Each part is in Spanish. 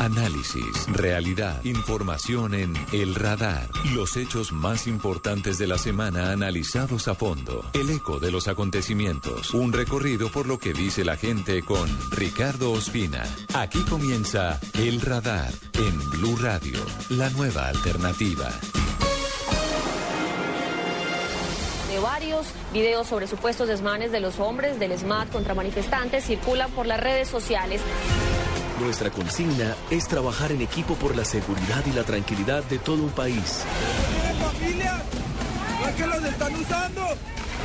Análisis, realidad, información en El Radar. Los hechos más importantes de la semana analizados a fondo. El eco de los acontecimientos. Un recorrido por lo que dice la gente con Ricardo Ospina. Aquí comienza El Radar en Blue Radio, la nueva alternativa. De varios videos sobre supuestos desmanes de los hombres del SMAT contra manifestantes circulan por las redes sociales. Nuestra consigna es trabajar en equipo por la seguridad y la tranquilidad de todo un país. familia? ¿No es que los están usando?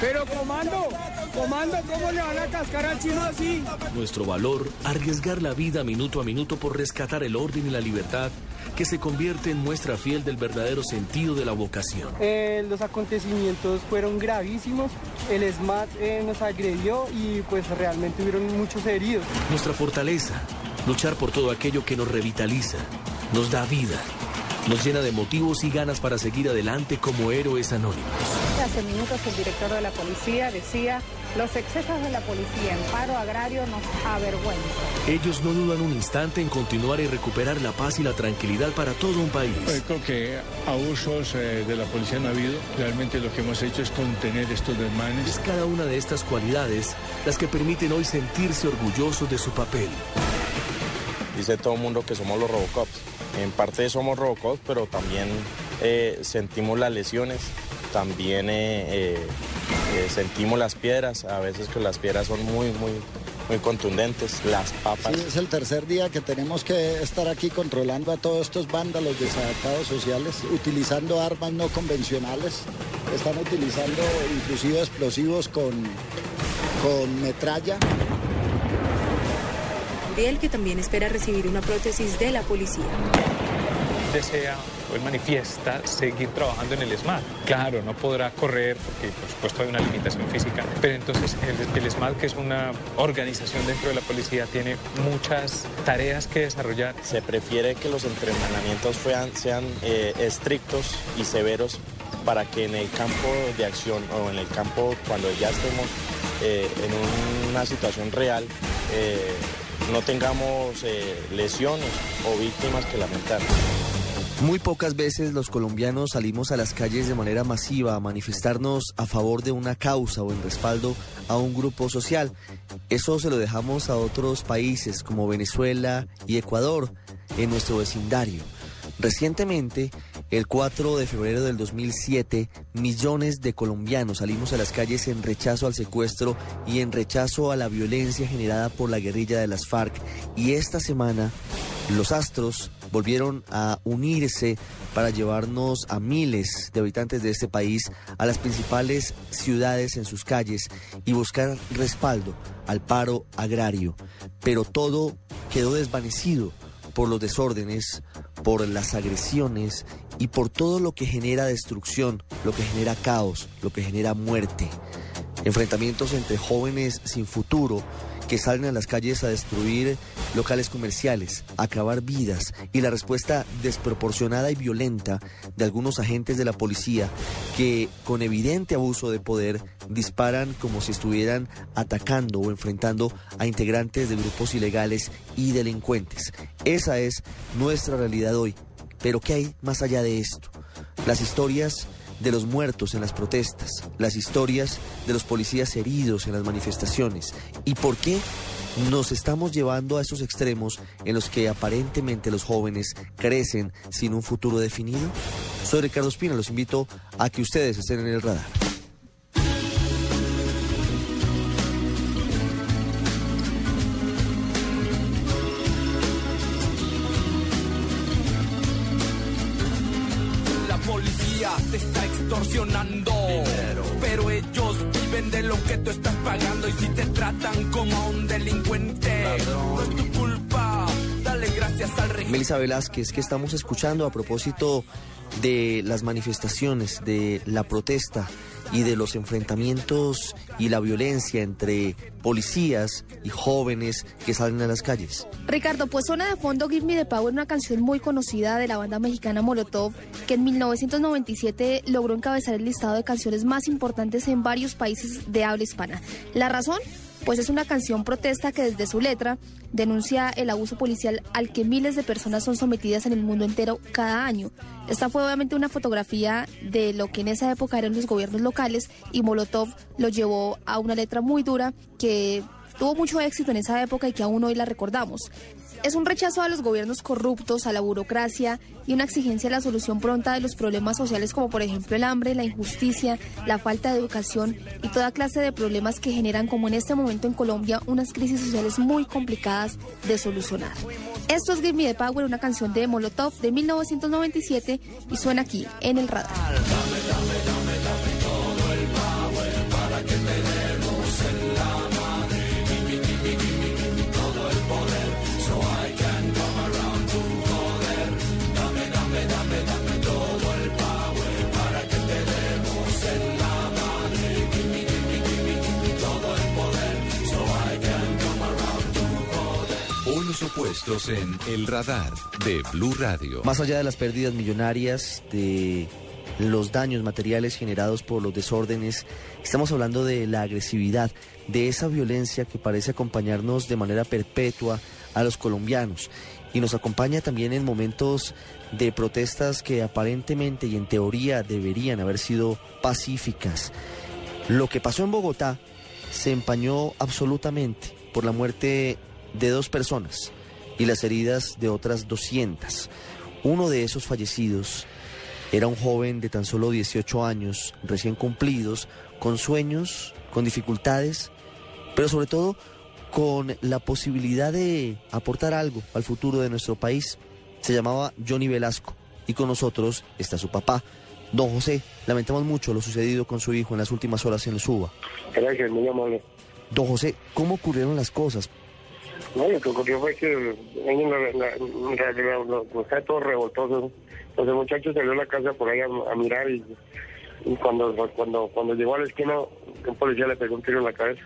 Pero comando, comando, ¿cómo le van a cascar al chino así? Nuestro valor, arriesgar la vida minuto a minuto por rescatar el orden y la libertad, que se convierte en muestra fiel del verdadero sentido de la vocación. Eh, los acontecimientos fueron gravísimos, el SMAT eh, nos agredió y pues realmente hubieron muchos heridos. Nuestra fortaleza, luchar por todo aquello que nos revitaliza, nos da vida, nos llena de motivos y ganas para seguir adelante como héroes anónimos. Hace minutos el director de la policía decía, los excesos de la policía en paro agrario nos avergüenzan. Ellos no dudan un instante en continuar y recuperar la paz y la tranquilidad para todo un país. Creo que abusos eh, de la policía no ha habido. Realmente lo que hemos hecho es contener estos desmanes. Es cada una de estas cualidades las que permiten hoy sentirse orgullosos de su papel. Dice todo el mundo que somos los Robocops. En parte somos Robocops, pero también eh, sentimos las lesiones, también eh, eh, sentimos las piedras, a veces que las piedras son muy, muy, muy contundentes, las papas. Es el tercer día que tenemos que estar aquí controlando a todos estos vándalos desadaptados sociales, utilizando armas no convencionales, están utilizando inclusive explosivos con, con metralla. Él que también espera recibir una prótesis de la policía. Desea, hoy manifiesta, seguir trabajando en el SMAT. Claro, no podrá correr porque por supuesto hay una limitación física, pero entonces el, el SMAT, que es una organización dentro de la policía, tiene muchas tareas que desarrollar. Se prefiere que los entrenamientos sean, sean eh, estrictos y severos para que en el campo de acción o en el campo cuando ya estemos eh, en una situación real, eh, no tengamos eh, lesiones o víctimas que lamentar. Muy pocas veces los colombianos salimos a las calles de manera masiva a manifestarnos a favor de una causa o en respaldo a un grupo social. Eso se lo dejamos a otros países como Venezuela y Ecuador en nuestro vecindario. Recientemente, el 4 de febrero del 2007, millones de colombianos salimos a las calles en rechazo al secuestro y en rechazo a la violencia generada por la guerrilla de las FARC. Y esta semana, los astros volvieron a unirse para llevarnos a miles de habitantes de este país a las principales ciudades en sus calles y buscar respaldo al paro agrario. Pero todo quedó desvanecido por los desórdenes, por las agresiones y por todo lo que genera destrucción, lo que genera caos, lo que genera muerte. Enfrentamientos entre jóvenes sin futuro que salen a las calles a destruir locales comerciales, a acabar vidas y la respuesta desproporcionada y violenta de algunos agentes de la policía que con evidente abuso de poder disparan como si estuvieran atacando o enfrentando a integrantes de grupos ilegales y delincuentes. Esa es nuestra realidad hoy. Pero ¿qué hay más allá de esto? Las historias de los muertos en las protestas, las historias de los policías heridos en las manifestaciones y por qué nos estamos llevando a esos extremos en los que aparentemente los jóvenes crecen sin un futuro definido. Soy Ricardo Espina, los invito a que ustedes estén en el radar. Extorsionando. Pero ellos viven de lo que tú estás pagando. Y si te tratan como a un delincuente, no es tu culpa. Dale gracias al régimen. Melissa Velázquez, que estamos escuchando a propósito de las manifestaciones, de la protesta y de los enfrentamientos y la violencia entre policías y jóvenes que salen a las calles. Ricardo, pues suena de fondo Give Me the Power, una canción muy conocida de la banda mexicana Molotov, que en 1997 logró encabezar el listado de canciones más importantes en varios países de habla hispana. La razón, pues es una canción protesta que desde su letra denuncia el abuso policial al que miles de personas son sometidas en el mundo entero cada año. Esta fue obviamente una fotografía de lo que en esa época eran los gobiernos locales y Molotov lo llevó a una letra muy dura que tuvo mucho éxito en esa época y que aún hoy la recordamos. Es un rechazo a los gobiernos corruptos, a la burocracia y una exigencia a la solución pronta de los problemas sociales como por ejemplo el hambre, la injusticia, la falta de educación y toda clase de problemas que generan como en este momento en Colombia unas crisis sociales muy complicadas de solucionar. Esto es Give Me the Power, una canción de Molotov de 1997 y suena aquí en el radar. En El Radar de Blue Radio. Más allá de las pérdidas millonarias, de los daños materiales generados por los desórdenes, estamos hablando de la agresividad, de esa violencia que parece acompañarnos de manera perpetua a los colombianos y nos acompaña también en momentos de protestas que aparentemente y en teoría deberían haber sido pacíficas. Lo que pasó en Bogotá se empañó absolutamente por la muerte de dos personas y las heridas de otras 200. Uno de esos fallecidos era un joven de tan solo 18 años, recién cumplidos, con sueños, con dificultades, pero sobre todo con la posibilidad de aportar algo al futuro de nuestro país. Se llamaba Johnny Velasco y con nosotros está su papá, don José. Lamentamos mucho lo sucedido con su hijo en las últimas horas en el Suba. Gracias, muy amable. Don José, ¿cómo ocurrieron las cosas? No, lo que ocurrió fue que la, la, está todo revoltoso. Entonces el muchacho salió a la casa por ahí a, a mirar y, y, cuando, cuando, cuando llegó a la esquina, un policía le pegó un tiro en la cabeza.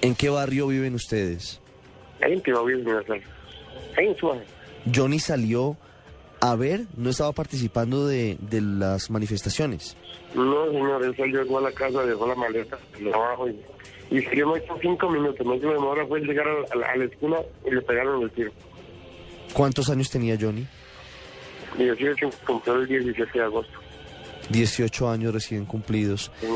¿En qué barrio viven ustedes? Ahí en Tibau, Universal. Ahí en Suárez. Johnny salió a ver, no estaba participando de, de las manifestaciones. No, señor, él salió a la casa, dejó la maleta abajo y y no hizo cinco minutos. Más de una hora fue llegar a la, a la, esquina y le pegaron el tiro. ¿Cuántos años tenía Johnny? 18, cumplió el 17 de agosto. 18 años recién cumplidos. Sí,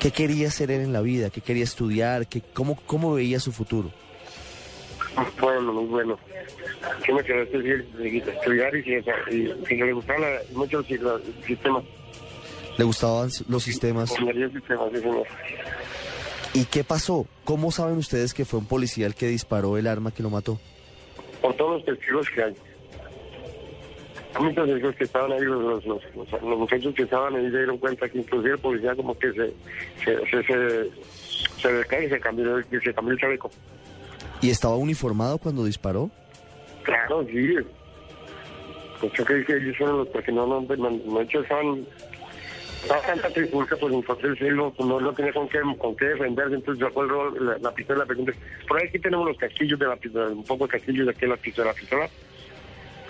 ¿Qué quería hacer él en la vida? ¿Qué quería estudiar? ¿Qué, cómo, ¿Cómo veía su futuro? Bueno, muy bueno. ¿Qué me quedó decir? Estudiar y, y, y si le gustaba la, mucho el, el sistema. ¿Le gustaban los sistemas? El sistema, sí, señor. ¿Y qué pasó? ¿Cómo saben ustedes que fue un policía el que disparó el arma que lo mató? Por todos los testigos que hay. Hay muchos testigos que estaban ahí, los, los, los, los, muchachos que estaban ahí se dieron cuenta que inclusive el policía como que se se, se, se, se decae y se cambió, se cambió el chaleco. ¿Y estaba uniformado cuando disparó? Claro, sí. Pues yo creo que ellos fueron los porque no, no, no, no hecho estaban estaba tanta trifulca, pues entonces él no, no, no, tenía con qué, con qué defenderse, entonces el rol, la, la pistola la pregunta. Por ahí aquí tenemos los castillos de la pistola, un poco de castillos de aquí la pistola, la pistola.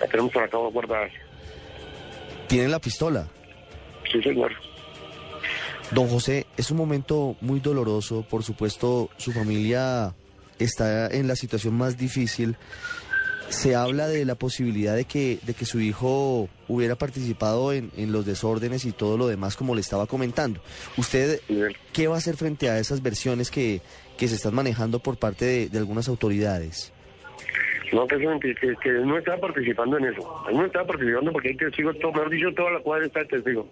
La tenemos por acá guardada. ¿Tiene la pistola? Sí, señor. Don José, es un momento muy doloroso, por supuesto, su familia está en la situación más difícil. Se habla de la posibilidad de que, de que su hijo hubiera participado en, en, los desórdenes y todo lo demás, como le estaba comentando. ¿Usted qué va a hacer frente a esas versiones que, que se están manejando por parte de, de algunas autoridades? No, que, que, que, no estaba participando en eso. Él no estaba participando porque hay testigos, todo, mejor dicho, toda la cuadra está testigo.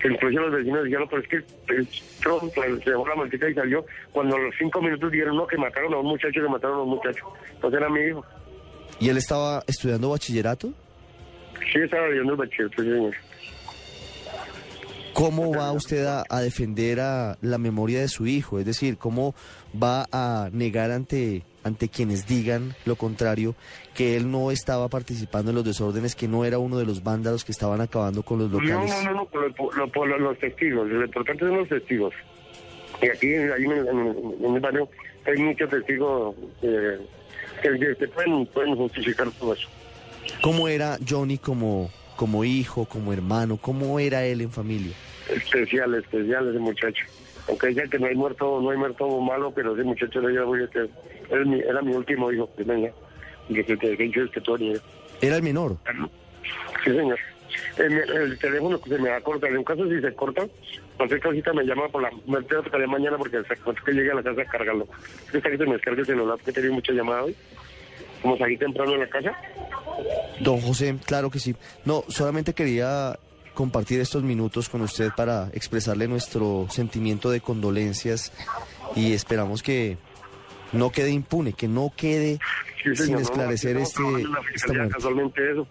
Que incluso los vecinos no, pero es que el Trump se dejó la maltita y salió cuando a los cinco minutos dijeron, no, que mataron a un muchacho, que mataron a un muchacho. Entonces era mi hijo. ¿Y él estaba estudiando bachillerato? Sí, estaba estudiando bachillerato, señor. ¿Cómo va usted a, a, defender a la memoria de su hijo? Es decir, ¿cómo va a negar ante, ante quienes digan lo contrario que él no estaba participando en los desórdenes, que no era uno de los vándalos que estaban acabando con los locales? No, no, no, no por, por, por los testigos. Lo importante son los testigos. Y aquí, en, en el barrio, hay muchos testigos eh, que, que pueden, pueden justificar todo eso. ¿Cómo era Johnny como, como hijo, como hermano? ¿Cómo era él en familia? Especial, especial ese muchacho. Aunque digan que no hay muerto, no hay muerto malo, pero ese muchacho que era mi, era mi último hijo, que venga, y que, que, que, que todo el ¿Era el menor? Sí, señor. El, el teléfono que se me va a cortar, en un caso si se corta, cualquier cosita me llama por la... Me tengo que mañana porque se que llegue a la casa a cargarlo. Está que se me descargue el celular, que tenido mucha llamada hoy. Como salí temprano en la casa. Don José, claro que sí. No, solamente quería compartir estos minutos con usted para expresarle nuestro sentimiento de condolencias y esperamos que no quede impune, que no quede Sí, sin señor, no, esclarecer no, este, no, esta muerte. casualmente eso.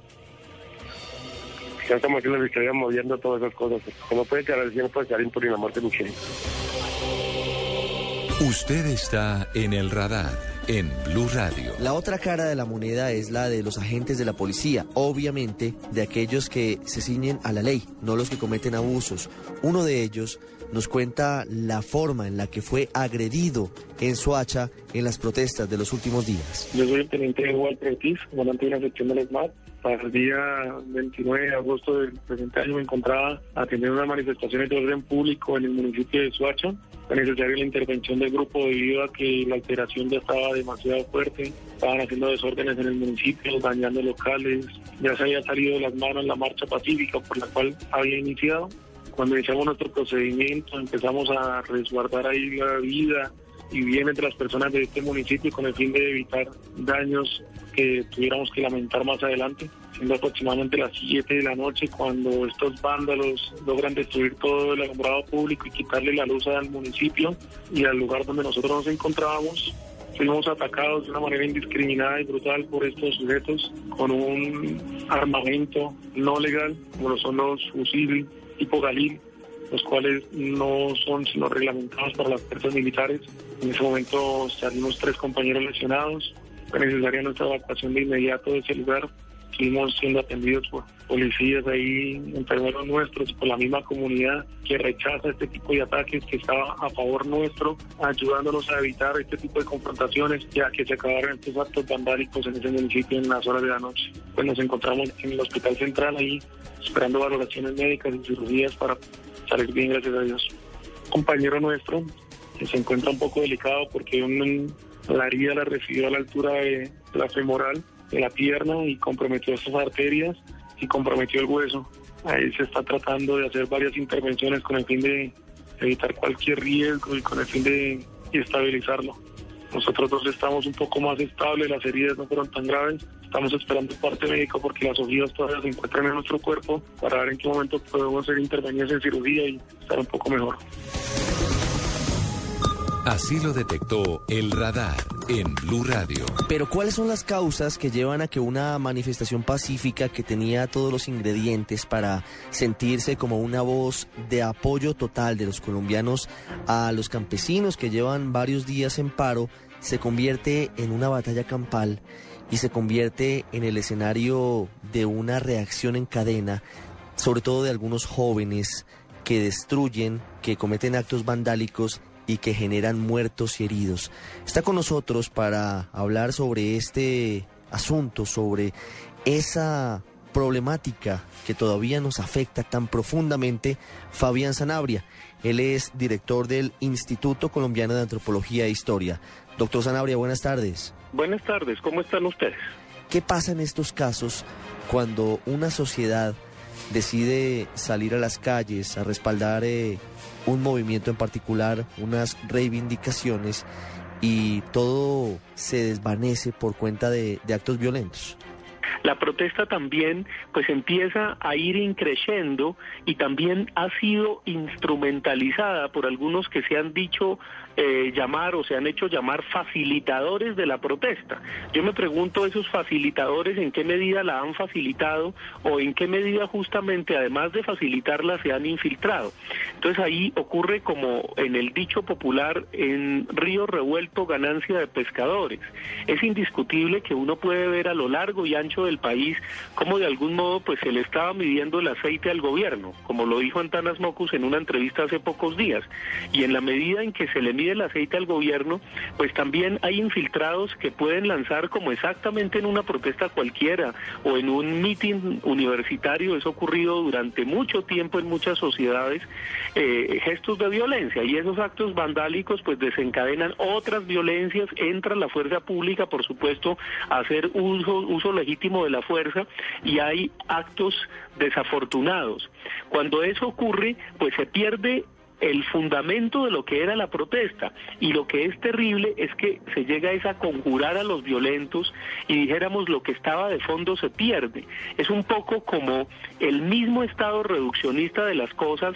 Ya estamos aquí en la fiscalía moviendo todas esas cosas. Que no puede quedar, no puede quedar impune la muerte de Michelle. Usted está en el radar en Blue Radio. La otra cara de la moneda es la de los agentes de la policía, obviamente de aquellos que se ciñen a la ley, no los que cometen abusos. Uno de ellos nos cuenta la forma en la que fue agredido en Soacha en las protestas de los últimos días. Yo soy el teniente Walter Ortiz, comandante de la sección del ESMAD. Para el día 29 de agosto del presente año me encontraba atendiendo una manifestación de orden público en el municipio de Suacha. Fue necesaria la intervención del grupo debido a que la alteración ya estaba demasiado fuerte. Estaban haciendo desórdenes en el municipio, dañando locales. Ya se había salido de las manos la marcha pacífica por la cual había iniciado. Cuando iniciamos nuestro procedimiento empezamos a resguardar ahí la vida y bienes de las personas de este municipio con el fin de evitar daños que tuviéramos que lamentar más adelante. Siendo aproximadamente las 7 de la noche cuando estos vándalos logran destruir todo el alumbrado público y quitarle la luz al municipio y al lugar donde nosotros nos encontrábamos. Fuimos atacados de una manera indiscriminada y brutal por estos sujetos con un armamento no legal, como lo son los fusiles tipo Galil, los cuales no son sino reglamentados para las fuerzas militares. En ese momento salimos tres compañeros lesionados. Fue necesaria nuestra evacuación de inmediato de ese lugar. Seguimos siendo atendidos por policías ahí, enfermeros nuestros, por la misma comunidad que rechaza este tipo de ataques, que estaba a favor nuestro, ayudándonos a evitar este tipo de confrontaciones, ya que se acabaron estos actos vandálicos en ese municipio en las horas de la noche. Pues nos encontramos en el hospital central ahí, esperando valoraciones médicas y cirugías para salir bien, gracias a Dios. Compañero nuestro que se encuentra un poco delicado porque un, la herida la recibió a la altura de la femoral, de la pierna y comprometió estas arterias y comprometió el hueso. Ahí se está tratando de hacer varias intervenciones con el fin de evitar cualquier riesgo y con el fin de estabilizarlo. Nosotros dos estamos un poco más estables, las heridas no fueron tan graves. Estamos esperando parte médico porque las ojidas todavía se encuentran en nuestro cuerpo para ver en qué momento podemos ser intervenidos en cirugía y estar un poco mejor. Así lo detectó el radar en Blue Radio. Pero ¿cuáles son las causas que llevan a que una manifestación pacífica que tenía todos los ingredientes para sentirse como una voz de apoyo total de los colombianos a los campesinos que llevan varios días en paro se convierte en una batalla campal y se convierte en el escenario de una reacción en cadena, sobre todo de algunos jóvenes que destruyen, que cometen actos vandálicos y que generan muertos y heridos. Está con nosotros para hablar sobre este asunto, sobre esa problemática que todavía nos afecta tan profundamente, Fabián Sanabria. Él es director del Instituto Colombiano de Antropología e Historia. Doctor Sanabria, buenas tardes. Buenas tardes, ¿cómo están ustedes? ¿Qué pasa en estos casos cuando una sociedad decide salir a las calles a respaldar eh, un movimiento en particular, unas reivindicaciones y todo se desvanece por cuenta de, actos violentos? La protesta también pues empieza a ir increciendo y también ha sido instrumentalizada por algunos que se han dicho eh, llamar o se han hecho llamar facilitadores de la protesta. Yo me pregunto esos facilitadores en qué medida la han facilitado o en qué medida justamente además de facilitarla se han infiltrado. Entonces ahí ocurre como en el dicho popular en río revuelto ganancia de pescadores. Es indiscutible que uno puede ver a lo largo y ancho del país, como de algún modo pues se le estaba midiendo el aceite al gobierno, como lo dijo Antanas Mocus en una entrevista hace pocos días. Y en la medida en que se le el aceite al gobierno, pues también hay infiltrados que pueden lanzar como exactamente en una protesta cualquiera o en un mitin universitario, eso ocurrido durante mucho tiempo en muchas sociedades, eh, gestos de violencia. Y esos actos vandálicos pues desencadenan otras violencias, entra la fuerza pública, por supuesto, a hacer uso, uso legítimo de la fuerza y hay actos desafortunados. Cuando eso ocurre, pues se pierde el fundamento de lo que era la protesta. Y lo que es terrible es que se llega a conjurar a los violentos y dijéramos lo que estaba de fondo se pierde. Es un poco como el mismo estado reduccionista de las cosas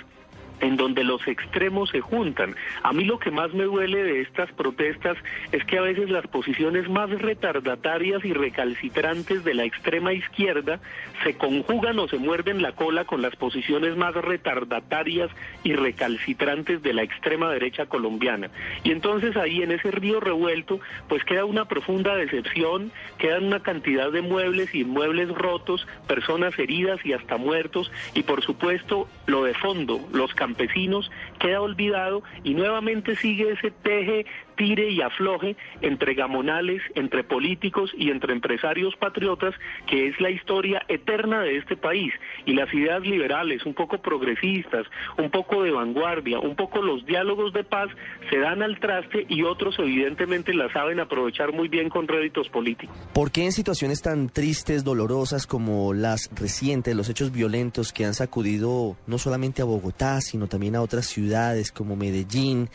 en donde los extremos se juntan. A mí lo que más me duele de estas protestas es que a veces las posiciones más retardatarias y recalcitrantes de la extrema izquierda se conjugan o se muerden la cola con las posiciones más retardatarias y recalcitrantes de la extrema derecha colombiana. Y entonces ahí en ese río revuelto pues queda una profunda decepción, quedan una cantidad de muebles y inmuebles rotos, personas heridas y hasta muertos y por supuesto lo de fondo, los campesinos, queda olvidado y nuevamente sigue ese teje, tire y afloje entre gamonales, entre políticos y entre empresarios patriotas, que es la historia eterna de este país. Y las ideas liberales, un poco progresistas, un poco de vanguardia, un poco los diálogos de paz, se dan al traste y otros evidentemente la saben aprovechar muy bien con réditos políticos. ¿Por qué en situaciones tan tristes, dolorosas como las recientes, los hechos violentos que han sacudido no solamente a Bogotá, sino también a otras ciudades como Medellín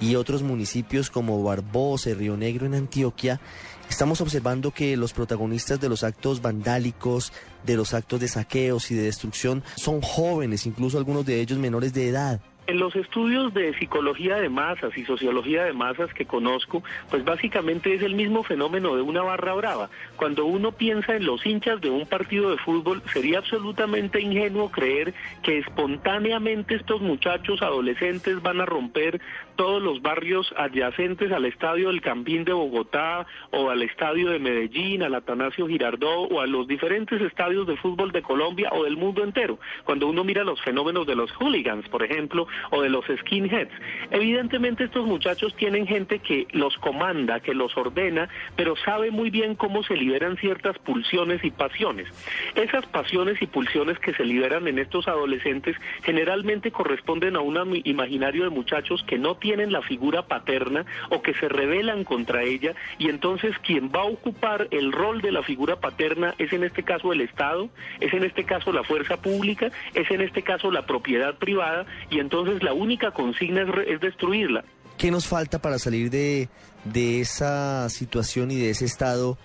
y otros municipios como Barbosa y Río Negro en Antioquia, estamos observando que los protagonistas de los actos vandálicos, de los actos de saqueos y de destrucción son jóvenes, incluso algunos de ellos menores de edad. En los estudios de psicología de masas y sociología de masas que conozco, pues básicamente es el mismo fenómeno de una barra brava. Cuando uno piensa en los hinchas de un partido de fútbol, sería absolutamente ingenuo creer que espontáneamente estos muchachos adolescentes van a romper todos los barrios adyacentes al estadio del Campín de Bogotá o al estadio de Medellín, al Atanasio Girardot o a los diferentes estadios de fútbol de Colombia o del mundo entero. Cuando uno mira los fenómenos de los hooligans, por ejemplo, o de los skinheads. Evidentemente estos muchachos tienen gente que los comanda, que los ordena, pero sabe muy bien cómo se liberan ciertas pulsiones y pasiones. Esas pasiones y pulsiones que se liberan en estos adolescentes generalmente corresponden a un imaginario de muchachos que no tienen la figura paterna o que se rebelan contra ella y entonces quien va a ocupar el rol de la figura paterna es en este caso el Estado, es en este caso la fuerza pública, es en este caso la propiedad privada y entonces entonces la única consigna es, destruirla. ¿Qué nos falta para salir de, de esa situación y de ese estado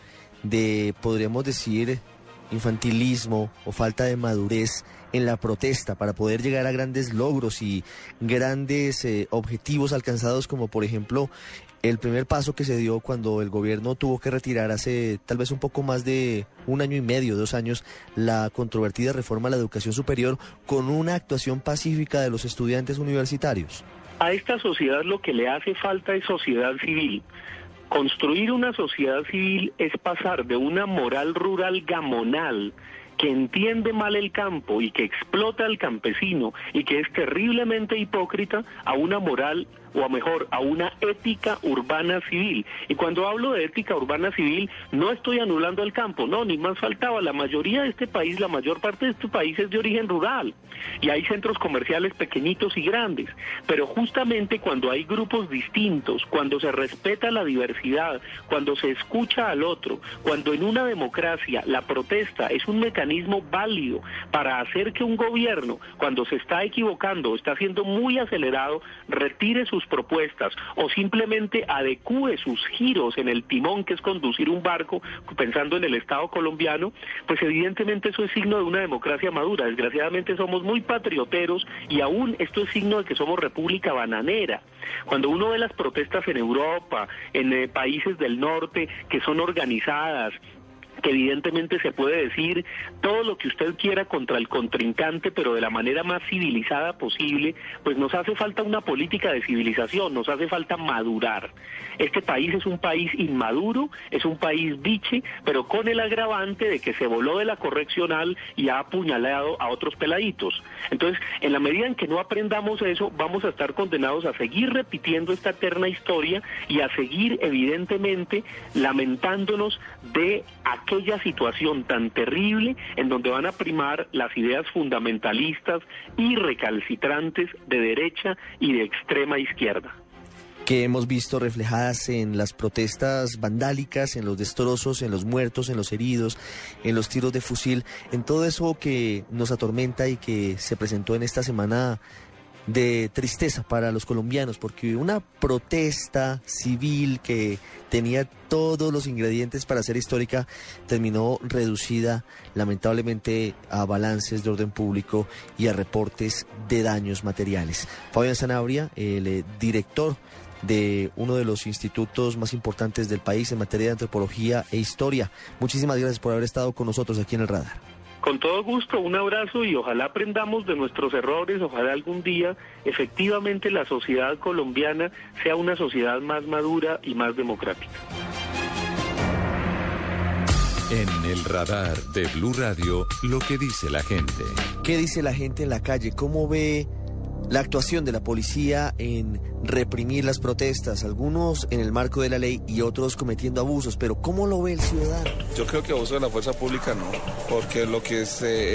de, podríamos decir, infantilismo o falta de madurez en la protesta para poder llegar a grandes logros y grandes eh, objetivos alcanzados como por ejemplo el primer paso que se dio cuando el gobierno tuvo que retirar hace tal vez un poco más de un año y medio, dos años, la controvertida reforma a la educación superior con una actuación pacífica de los estudiantes universitarios. A esta sociedad lo que le hace falta es sociedad civil. Construir una sociedad civil es pasar de una moral rural gamonal que entiende mal el campo y que explota al campesino y que es terriblemente hipócrita a una moral o a mejor a una ética urbana civil. Y cuando hablo de ética urbana civil, no estoy anulando el campo, no, ni más faltaba. La mayoría de este país, la mayor parte de este país es de origen rural y hay centros comerciales pequeñitos y grandes. Pero justamente cuando hay grupos distintos, cuando se respeta la diversidad, cuando se escucha al otro, cuando en una democracia la protesta es un mecanismo válido para hacer que un gobierno, cuando se está equivocando, está siendo muy acelerado, retire sus propuestas o simplemente adecúe sus giros en el timón que es conducir un barco pensando en el Estado colombiano, pues evidentemente eso es signo de una democracia madura. Desgraciadamente somos muy patrioteros y aún esto es signo de que somos república bananera. Cuando uno ve las protestas en Europa, en eh, países del norte que son organizadas, que evidentemente se puede decir todo lo que usted quiera contra el contrincante, pero de la manera más civilizada posible, pues nos hace falta una política de civilización, nos hace falta madurar. Este país es un país inmaduro, es un país biche, pero con el agravante de que se voló de la correccional y ha apuñalado a otros peladitos. Entonces, en la medida en que no aprendamos eso, vamos a estar condenados a seguir repitiendo esta eterna historia y a seguir evidentemente lamentándonos de aquella situación tan terrible en donde van a primar las ideas fundamentalistas y recalcitrantes de derecha y de extrema izquierda. Que hemos visto reflejadas en las protestas vandálicas, en los destrozos, en los muertos, en los heridos, en los tiros de fusil, en todo eso que nos atormenta y que se presentó en esta semana de tristeza para los colombianos, porque una protesta civil que tenía todos los ingredientes para ser histórica terminó reducida lamentablemente a balances de orden público y a reportes de daños materiales. Fabián Sanabria, el eh, director de uno de los institutos más importantes del país en materia de antropología e historia. Muchísimas gracias por haber estado con nosotros aquí en el radar. Con todo gusto, un abrazo y ojalá aprendamos de nuestros errores, ojalá algún día efectivamente la sociedad colombiana sea una sociedad más madura y más democrática. En el radar de Blue Radio, lo que dice la gente. ¿Qué dice la gente en la calle? ¿Cómo ve la actuación de la policía en reprimir las protestas, algunos en el marco de la ley y otros cometiendo abusos, pero ¿cómo lo ve el ciudadano? Yo creo que abuso de la fuerza pública no, porque lo que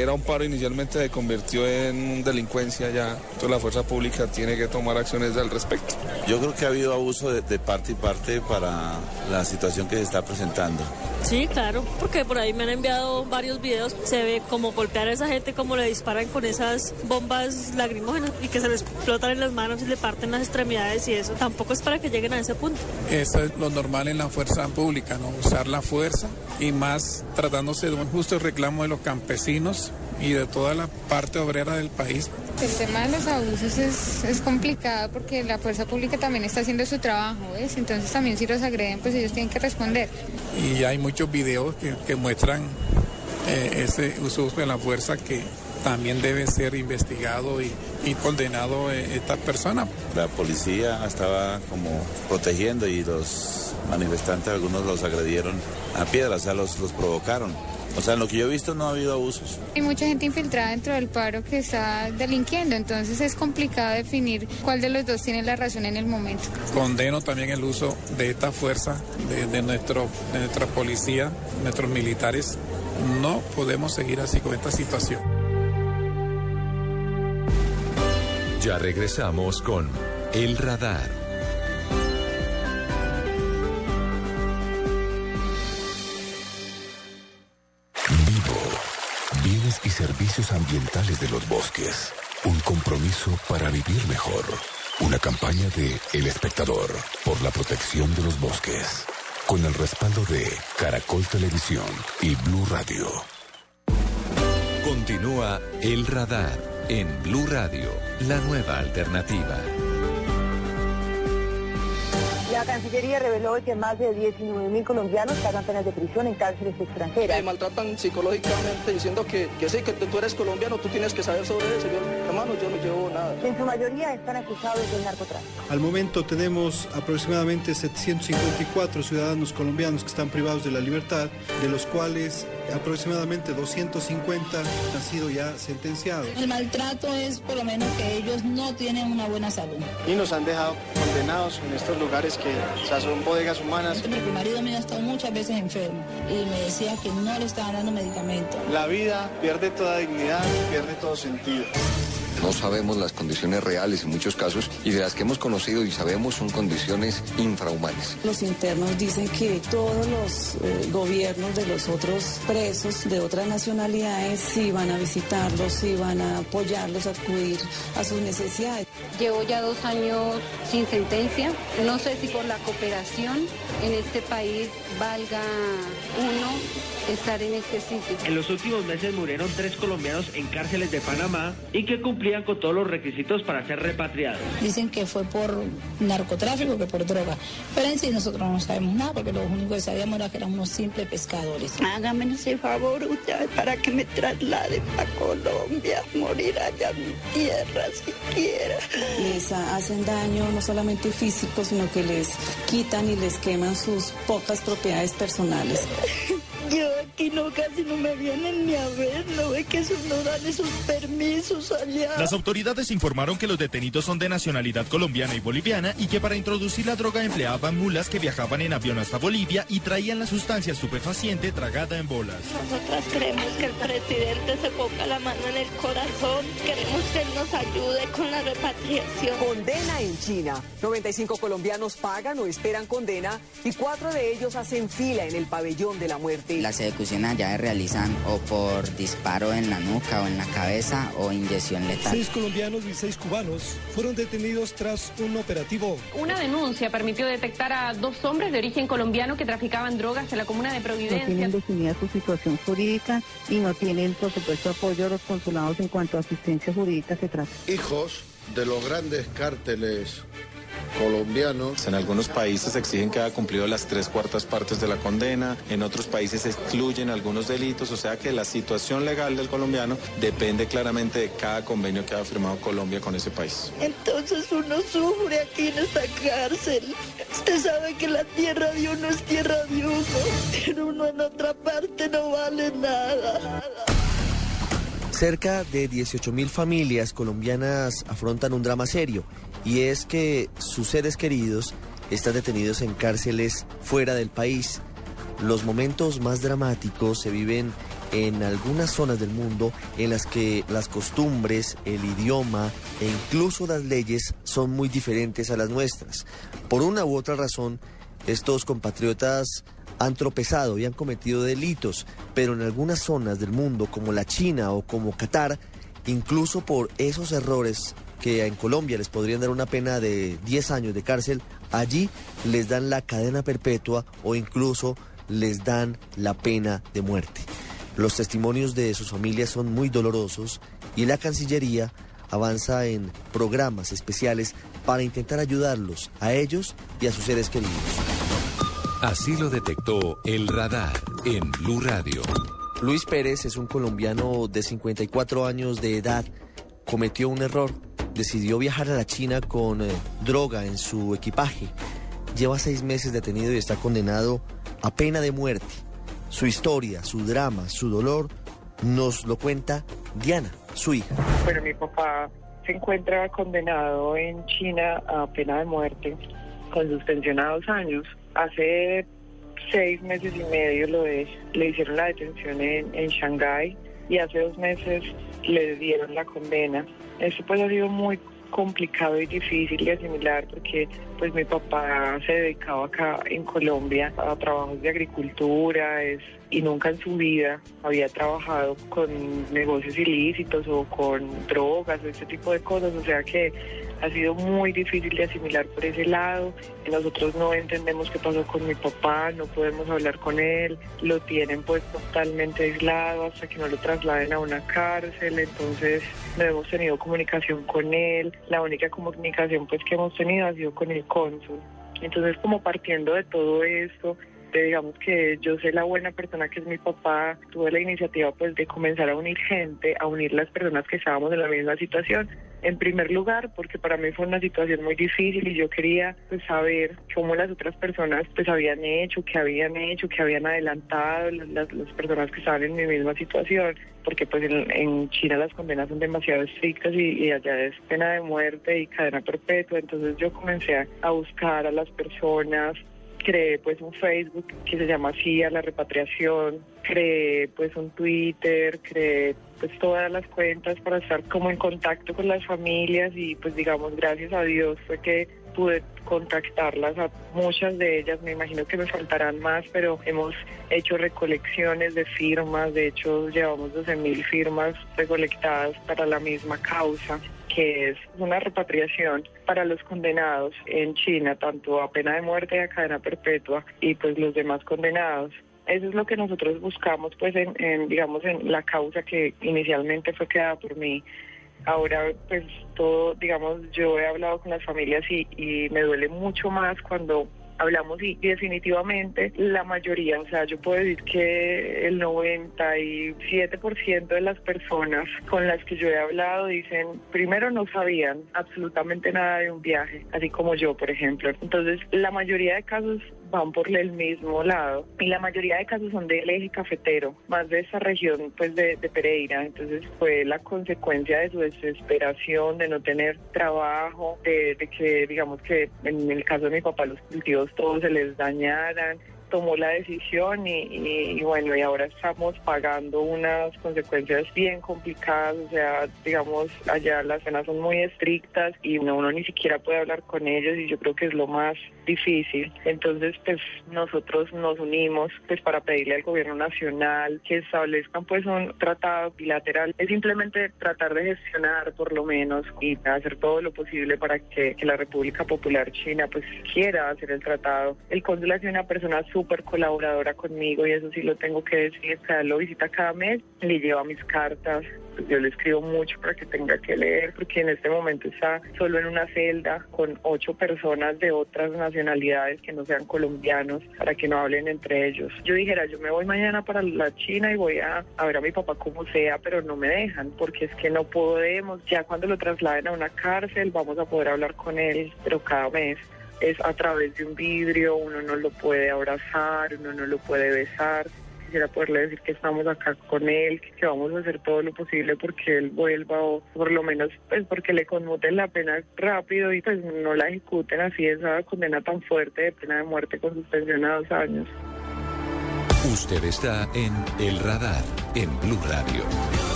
era un paro inicialmente se convirtió en delincuencia ya, entonces la fuerza pública tiene que tomar acciones al respecto. Yo creo que ha habido abuso de, de parte y parte para la situación que se está presentando. Sí, claro, porque por ahí me han enviado varios videos, se ve como golpear a esa gente, como le disparan con esas bombas lacrimógenas y que se les explotan en las manos y le parten las extremidades y eso tampoco es para que lleguen a ese punto. Eso es lo normal en la fuerza pública, ¿no? Usar la fuerza y más tratándose de un justo reclamo de los campesinos y de toda la parte obrera del país. El tema de los abusos es, es, complicado porque la fuerza pública también está haciendo su trabajo, ¿ves? Entonces también si los agreden, pues ellos tienen que responder. Y hay muchos videos que, que muestran eh, ese uso de la fuerza que también debe ser investigado y, y condenado eh, esta persona. La policía estaba como protegiendo y los manifestantes, algunos los agredieron a piedras, o sea, los, los provocaron. O sea, en lo que yo he visto no ha habido abusos. Hay mucha gente infiltrada dentro del paro que está delinquiendo, entonces es complicado definir cuál de los dos tiene la razón en el momento. Condeno también el uso de esta fuerza de, de, nuestro, de nuestra policía, nuestros militares. No podemos seguir así con esta situación. Ya regresamos con El Radar. Vivo. Bienes y servicios ambientales de los bosques. Un compromiso para vivir mejor. Una campaña de El Espectador por la protección de los bosques. Con el respaldo de Caracol Televisión y Blue Radio. Continúa El Radar en Blue Radio, la nueva alternativa. La Cancillería reveló hoy que más de 19 mil colombianos pagan penas de prisión en cárceles extranjeras. Me maltratan psicológicamente diciendo que, que sí, que tú eres colombiano, tú tienes que saber sobre eso. Yo, hermano, yo no llevo nada. En su mayoría están acusados del narcotráfico. Al momento tenemos aproximadamente 754 ciudadanos colombianos que están privados de la libertad, de los cuales aproximadamente 250 han sido ya sentenciados. El maltrato es por lo menos que ellos no tienen una buena salud. Y nos han dejado condenados en estos lugares que o sea, son bodegas humanas. Mi marido mío ha estado muchas veces enfermo y me decía que no le estaban dando medicamento. La vida pierde toda dignidad, pierde todo sentido. No sabemos las condiciones reales en muchos casos y de las que hemos conocido y sabemos son condiciones infrahumanas. Los internos dicen que todos los eh, gobiernos de los otros presos de otras nacionalidades sí van a visitarlos, sí van a apoyarlos, a acudir a sus necesidades. Llevo ya dos años sin sentencia. No sé si por la cooperación en este país valga uno estar en este sitio. En los últimos meses murieron tres colombianos en cárceles de Panamá y que cumplían con todos los requisitos para ser repatriados. Dicen que fue por narcotráfico, que por droga. Pero en sí nosotros no sabemos nada porque lo único que sabíamos era que éramos unos simples pescadores. Hágame ese favor usted para que me trasladen a Colombia, morir allá en mi tierra siquiera. Les hacen daño no solamente físico, sino que les quitan y les queman sus pocas propiedades personales. Yo aquí no casi no me vienen ni a ver, no ve que esos no dan esos permisos allá. Las autoridades informaron que los detenidos son de nacionalidad colombiana y boliviana y que para introducir la droga empleaban mulas que viajaban en avión hasta Bolivia y traían la sustancia estupefaciente tragada en bolas. Nosotras queremos que el presidente se ponga la mano en el corazón, queremos que él nos ayude con la repatriación. Condena en China. 95 colombianos pagan o esperan condena y cuatro de ellos hacen fila en el pabellón de la muerte. Las ejecuciones allá se realizan o por disparo en la nuca o en la cabeza o inyección letal. Seis colombianos y seis cubanos fueron detenidos tras un operativo. Una denuncia permitió detectar a dos hombres de origen colombiano que traficaban drogas en la comuna de Providencia. No tienen definida su situación jurídica y no tienen, por supuesto, apoyo a los consulados en cuanto a asistencia jurídica se trata. Hijos de los grandes cárteles colombianos. En algunos países exigen que haya cumplido las tres cuartas partes de la condena, en otros países excluyen algunos delitos, o sea que la situación legal del colombiano depende claramente de cada convenio que ha firmado Colombia con ese país. Entonces uno sufre aquí en esta cárcel. Usted sabe que la tierra de uno es tierra de uno, pero uno en otra parte no vale nada. Cerca de 18.000 familias colombianas afrontan un drama serio y es que sus seres queridos están detenidos en cárceles fuera del país. Los momentos más dramáticos se viven en algunas zonas del mundo en las que las costumbres, el idioma e incluso las leyes son muy diferentes a las nuestras. Por una u otra razón, estos compatriotas han tropezado y han cometido delitos, pero en algunas zonas del mundo, como la China o como Qatar, incluso por esos errores que en Colombia les podrían dar una pena de 10 años de cárcel, allí les dan la cadena perpetua o incluso les dan la pena de muerte. Los testimonios de sus familias son muy dolorosos y la Cancillería avanza en programas especiales para intentar ayudarlos a ellos y a sus seres queridos. Así lo detectó el radar en Blue Radio. Luis Pérez es un colombiano de 54 años de edad. Cometió un error. Decidió viajar a la China con eh, droga en su equipaje. Lleva seis meses detenido y está condenado a pena de muerte. Su historia, su drama, su dolor, nos lo cuenta Diana, su hija. Bueno, mi papá se encuentra condenado en China a pena de muerte con suspensión a dos años. Hace seis meses y medio lo le hicieron la detención en, en Shanghái y hace dos meses le dieron la condena. Eso pues ha sido muy complicado y difícil de asimilar porque pues mi papá se dedicaba acá en Colombia a trabajos de agricultura es, y nunca en su vida había trabajado con negocios ilícitos o con drogas o ese tipo de cosas, o sea que ha sido muy difícil de asimilar por ese lado. Nosotros no entendemos qué pasó con mi papá, no podemos hablar con él, lo tienen pues totalmente aislado hasta que no lo trasladen a una cárcel, entonces no hemos tenido comunicación con él, la única comunicación pues que hemos tenido ha sido con el cónsul. Entonces como partiendo de todo esto, digamos que yo soy la buena persona que es mi papá, tuve la iniciativa pues de comenzar a unir gente, a unir las personas que estábamos en la misma situación. En primer lugar, porque para mí fue una situación muy difícil y yo quería pues saber cómo las otras personas pues habían hecho, qué habían hecho, qué habían adelantado las, las personas que estaban en mi misma situación, porque pues en, China las condenas son demasiado estrictas y, y, allá es pena de muerte y cadena perpetua, entonces yo comencé a buscar a las personas creé pues un Facebook que se llama así a la repatriación, creé pues un Twitter, creé pues todas las cuentas para estar como en contacto con las familias y pues digamos gracias a Dios fue que pude contactarlas a muchas de ellas, me imagino que me faltarán más, pero hemos hecho recolecciones de firmas, de hecho llevamos 12 mil firmas recolectadas para la misma causa que es una repatriación para los condenados en China, tanto a pena de muerte a cadena perpetua, y pues los demás condenados. Eso es lo que nosotros buscamos, pues, en, digamos, en la causa que inicialmente fue creada por mí. Ahora, pues, todo, digamos, yo he hablado con las familias y, y me duele mucho más cuando hablamos y, definitivamente la mayoría, o sea, yo puedo decir que el 97% de las personas con las que yo he hablado dicen, primero no sabían absolutamente nada de un viaje, así como yo, por ejemplo. Entonces, la mayoría de casos van por el mismo lado. Y la mayoría de casos son del eje cafetero, más de esa región pues de, Pereira, entonces fue la consecuencia de su desesperación, de no tener trabajo, de, de que digamos que en el caso de mi papá los cultivos todos se les dañaran, tomó la decisión y, bueno, y ahora estamos pagando unas consecuencias bien complicadas, o sea, digamos, allá las penas son muy estrictas y uno, uno ni siquiera puede hablar con ellos y yo creo que es lo más difícil. Entonces, pues nosotros nos unimos pues para pedirle al gobierno nacional que establezcan pues un tratado bilateral. Es simplemente tratar de gestionar por lo menos y hacer todo lo posible para que, que la República Popular China pues quiera hacer el tratado. El cónsul sido una persona súper colaboradora conmigo y eso sí lo tengo que decir. O sea, lo visita cada mes, le lleva mis cartas, pues yo le escribo mucho para que tenga que leer, porque en este momento está solo en una celda con ocho personas de otras nacionalidades que no sean colombianos, para que no hablen entre ellos. Yo dijera, yo me voy mañana para la China y voy a, a ver a mi papá como sea, pero no me dejan, porque es que no podemos. Ya cuando lo trasladen a una cárcel, vamos a poder hablar con él, pero cada mes es a través de un vidrio, uno no lo puede abrazar, uno no lo puede besar. Quisiera poderle decir que estamos acá con él, que vamos a hacer todo lo posible porque él vuelva o por lo menos pues porque le conmuten la pena rápido y pues no la ejecuten así esa condena tan fuerte de pena de muerte con suspensión a dos años. Usted está en El Radar, en Blue Radio.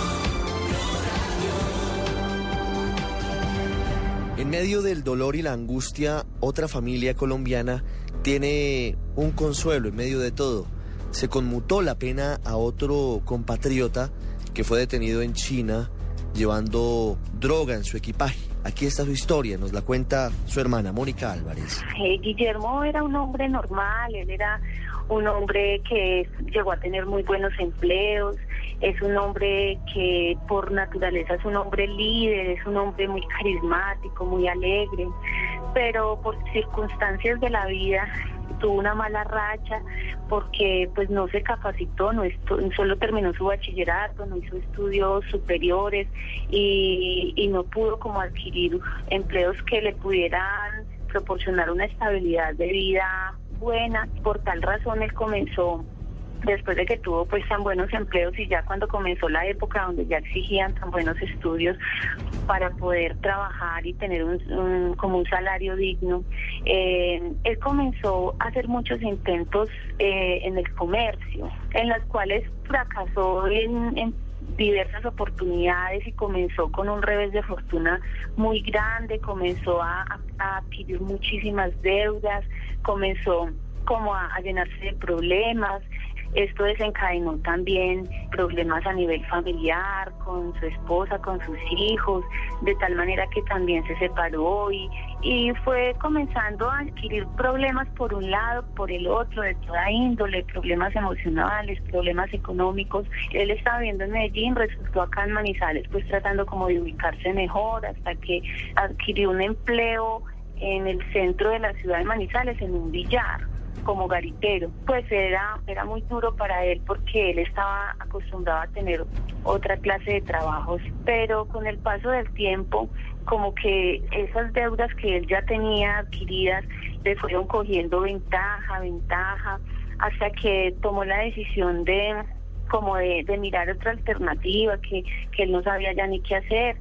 En medio del dolor y la angustia, otra familia colombiana tiene un consuelo en medio de todo. Se conmutó la pena a otro compatriota que fue detenido en China llevando droga en su equipaje. Aquí está su historia, nos la cuenta su hermana Mónica Álvarez. Eh, Guillermo era un hombre normal, él era un hombre que llegó a tener muy buenos empleos, es un hombre que por naturaleza es un hombre líder, es un hombre muy carismático, muy alegre, pero por circunstancias de la vida tuvo una mala racha porque pues no se capacitó, no solo terminó su bachillerato, no hizo estudios superiores y, y no pudo como adquirir empleos que le pudieran proporcionar una estabilidad de vida buena. Por tal razón él comenzó después de que tuvo pues tan buenos empleos y ya cuando comenzó la época donde ya exigían tan buenos estudios para poder trabajar y tener un, como un salario digno, eh, él comenzó a hacer muchos intentos eh, en el comercio, en las cuales fracasó en, diversas oportunidades y comenzó con un revés de fortuna muy grande, comenzó a, adquirir muchísimas deudas, comenzó como a, llenarse de problemas, esto desencadenó también problemas a nivel familiar, con su esposa, con sus hijos, de tal manera que también se separó y, y fue comenzando a adquirir problemas por un lado, por el otro, de toda índole, problemas emocionales, problemas económicos. Él estaba viendo en Medellín, resultó acá en Manizales, pues tratando como de ubicarse mejor, hasta que adquirió un empleo en el centro de la ciudad de Manizales, en un billar como garitero, pues era, era muy duro para él porque él estaba acostumbrado a tener otra clase de trabajos, pero con el paso del tiempo, como que esas deudas que él ya tenía adquiridas le fueron cogiendo ventaja, ventaja, hasta que tomó la decisión de como de, mirar otra alternativa, que, que él no sabía ya ni qué hacer.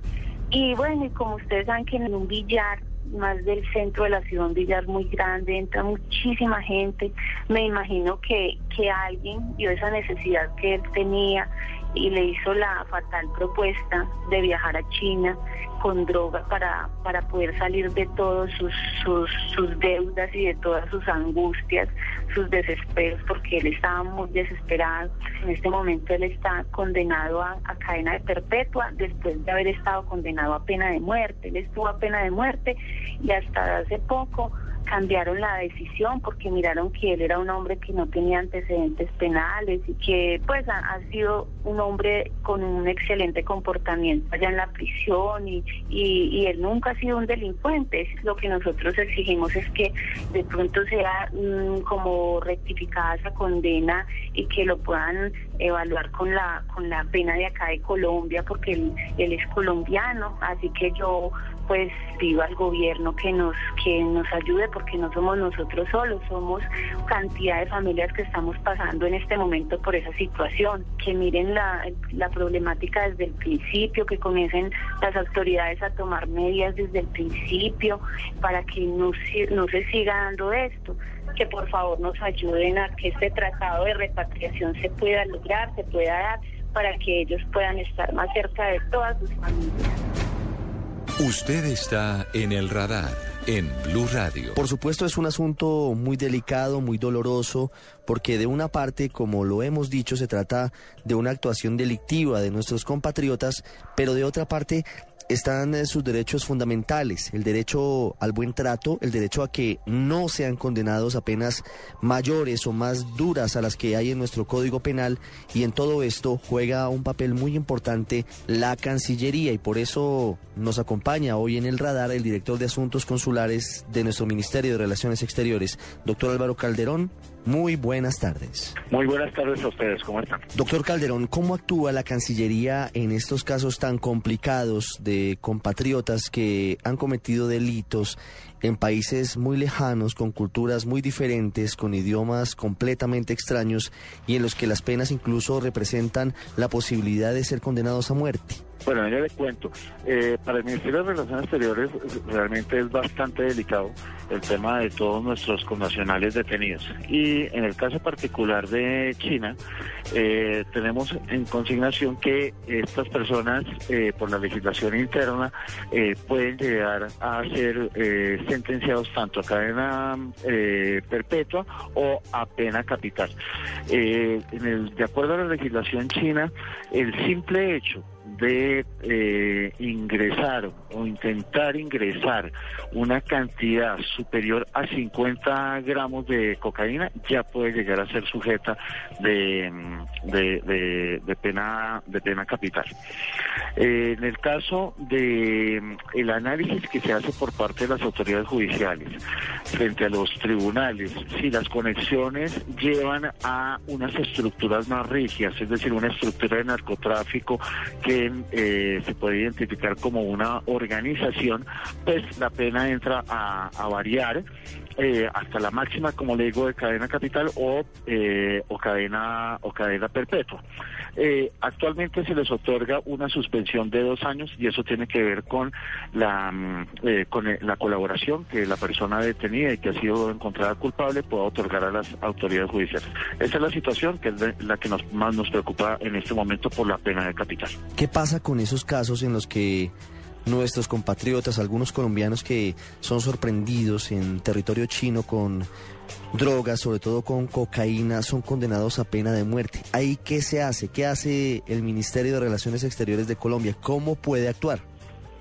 Y bueno, y como ustedes saben que en un billar más del centro de la ciudad, un billar muy grande, entra muchísima gente. Me imagino que, que alguien vio esa necesidad que él tenía y le hizo la fatal propuesta de viajar a China con droga para, para poder salir de todas sus, sus, deudas y de todas sus angustias, sus desesperos, porque él estaba muy desesperado. En este momento él está condenado a, a cadena de perpetua después de haber estado condenado a pena de muerte. Él estuvo a pena de muerte y hasta hace poco cambiaron la decisión porque miraron que él era un hombre que no tenía antecedentes penales y que pues ha, sido un hombre con un excelente comportamiento allá en la prisión y, y, él nunca ha sido un delincuente. Lo que nosotros exigimos es que de pronto sea mm, como rectificada esa condena y que lo puedan evaluar con la con la pena de acá de Colombia porque él, él es colombiano, así que yo pues pido al gobierno que nos que nos ayude porque no somos nosotros solos, somos cantidad de familias que estamos pasando en este momento por esa situación, que miren la, la problemática desde el principio, que comiencen las autoridades a tomar medidas desde el principio para que no, no se siga dando esto que por favor nos ayuden a que este tratado de repatriación se pueda lograr, se pueda dar para que ellos puedan estar más cerca de todas sus familias. Usted está en el radar en Blue Radio. Por supuesto es un asunto muy delicado, muy doloroso, porque de una parte, como lo hemos dicho, se trata de una actuación delictiva de nuestros compatriotas, pero de otra parte están eh, sus derechos fundamentales, el derecho al buen trato, el derecho a que no sean condenados a penas mayores o más duras a las que hay en nuestro Código Penal y en todo esto juega un papel muy importante la Cancillería y por eso nos acompaña hoy en el radar el director de Asuntos Consulares de nuestro Ministerio de Relaciones Exteriores, doctor Álvaro Calderón. Muy buenas tardes. Muy buenas tardes a ustedes, ¿cómo están? Doctor Calderón, ¿cómo actúa la Cancillería en estos casos tan complicados de compatriotas que han cometido delitos en países muy lejanos, con culturas muy diferentes, con idiomas completamente extraños y en los que las penas incluso representan la posibilidad de ser condenados a muerte? Bueno, ya le cuento. Eh, para el Ministerio de Relaciones Exteriores realmente es bastante delicado el tema de todos nuestros connacionales detenidos. Y en el caso particular de China, eh, tenemos en consignación que estas personas, eh, por la legislación interna, pueden llegar a ser sentenciados tanto a cadena perpetua o a pena capital. en el, de acuerdo a la legislación china, el simple hecho de eh, ingresar o intentar ingresar una cantidad superior a 50 gramos de cocaína ya puede llegar a ser sujeta de, de, pena de pena capital. Eh, en el caso de el análisis que se hace por parte de las autoridades judiciales frente a los tribunales, si las conexiones llevan a unas estructuras más rígidas, es decir, una estructura de narcotráfico que eh, se puede identificar como una organización, pues la pena entra a, variar eh, hasta la máxima, como le digo, de cadena capital o, eh, o cadena o cadena perpetua. actualmente se les otorga una suspensión de dos años y eso tiene que ver con la mm, con la colaboración que la persona detenida y que ha sido encontrada culpable pueda otorgar a las autoridades judiciales. Esa es la situación que es la que nos, más nos preocupa en este momento por la pena de capital. ¿Qué pasa con esos casos en los que nuestros compatriotas, algunos colombianos que son sorprendidos en territorio chino con drogas, sobre todo con cocaína, son condenados a pena de muerte. ¿Ahí qué se hace? ¿Qué hace el Ministerio de Relaciones Exteriores de Colombia? ¿Cómo puede actuar?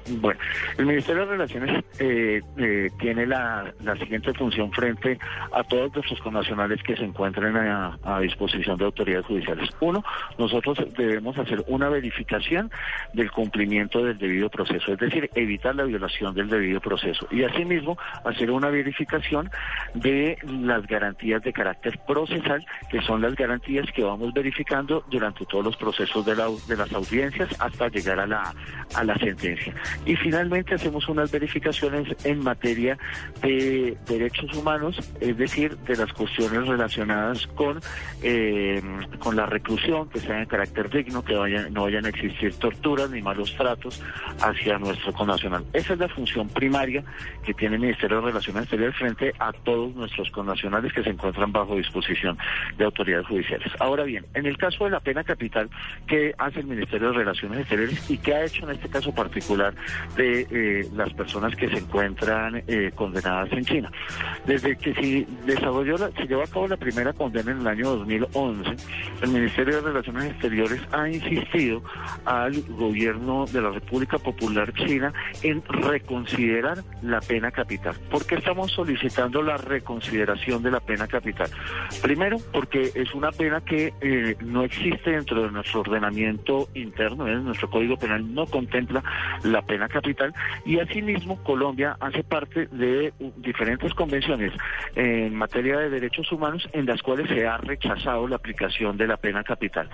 Bueno, el Ministerio de Relaciones eh, eh, tiene la, siguiente función frente a todos nuestros connacionales que se encuentren a, disposición de autoridades judiciales. Uno, nosotros debemos hacer una verificación del cumplimiento del debido proceso, es decir, evitar la violación del debido proceso. Y asimismo, hacer una verificación de las garantías de carácter procesal, que son las garantías que vamos verificando durante todos los procesos de, de las audiencias hasta llegar la, a la sentencia. Y finalmente hacemos unas verificaciones en materia de derechos humanos, es decir, de las cuestiones relacionadas con, eh, con la reclusión, que sea de carácter digno, que vayan, no vayan a existir torturas ni malos tratos hacia nuestro connacional. Esa es la función primaria que tiene el Ministerio de Relaciones Exteriores frente a todos nuestros connacionales que se encuentran bajo disposición de autoridades judiciales. Ahora bien, en el caso de la pena capital, ¿qué hace el Ministerio de Relaciones Exteriores y qué ha hecho en este caso particular de eh, las personas que se encuentran eh, condenadas en China. Desde que se desarrolló, la, se llevó a cabo la primera condena en el año 2011, el Ministerio de Relaciones Exteriores ha insistido al gobierno de la República Popular China en reconsiderar la pena capital. ¿Por qué estamos solicitando la reconsideración de la pena capital? Primero, porque es una pena que eh, no existe dentro de nuestro ordenamiento interno, nuestro Código Penal no contempla la pena capital y asimismo Colombia hace parte de diferentes convenciones en materia de derechos humanos en las cuales se ha rechazado la aplicación de la pena capital.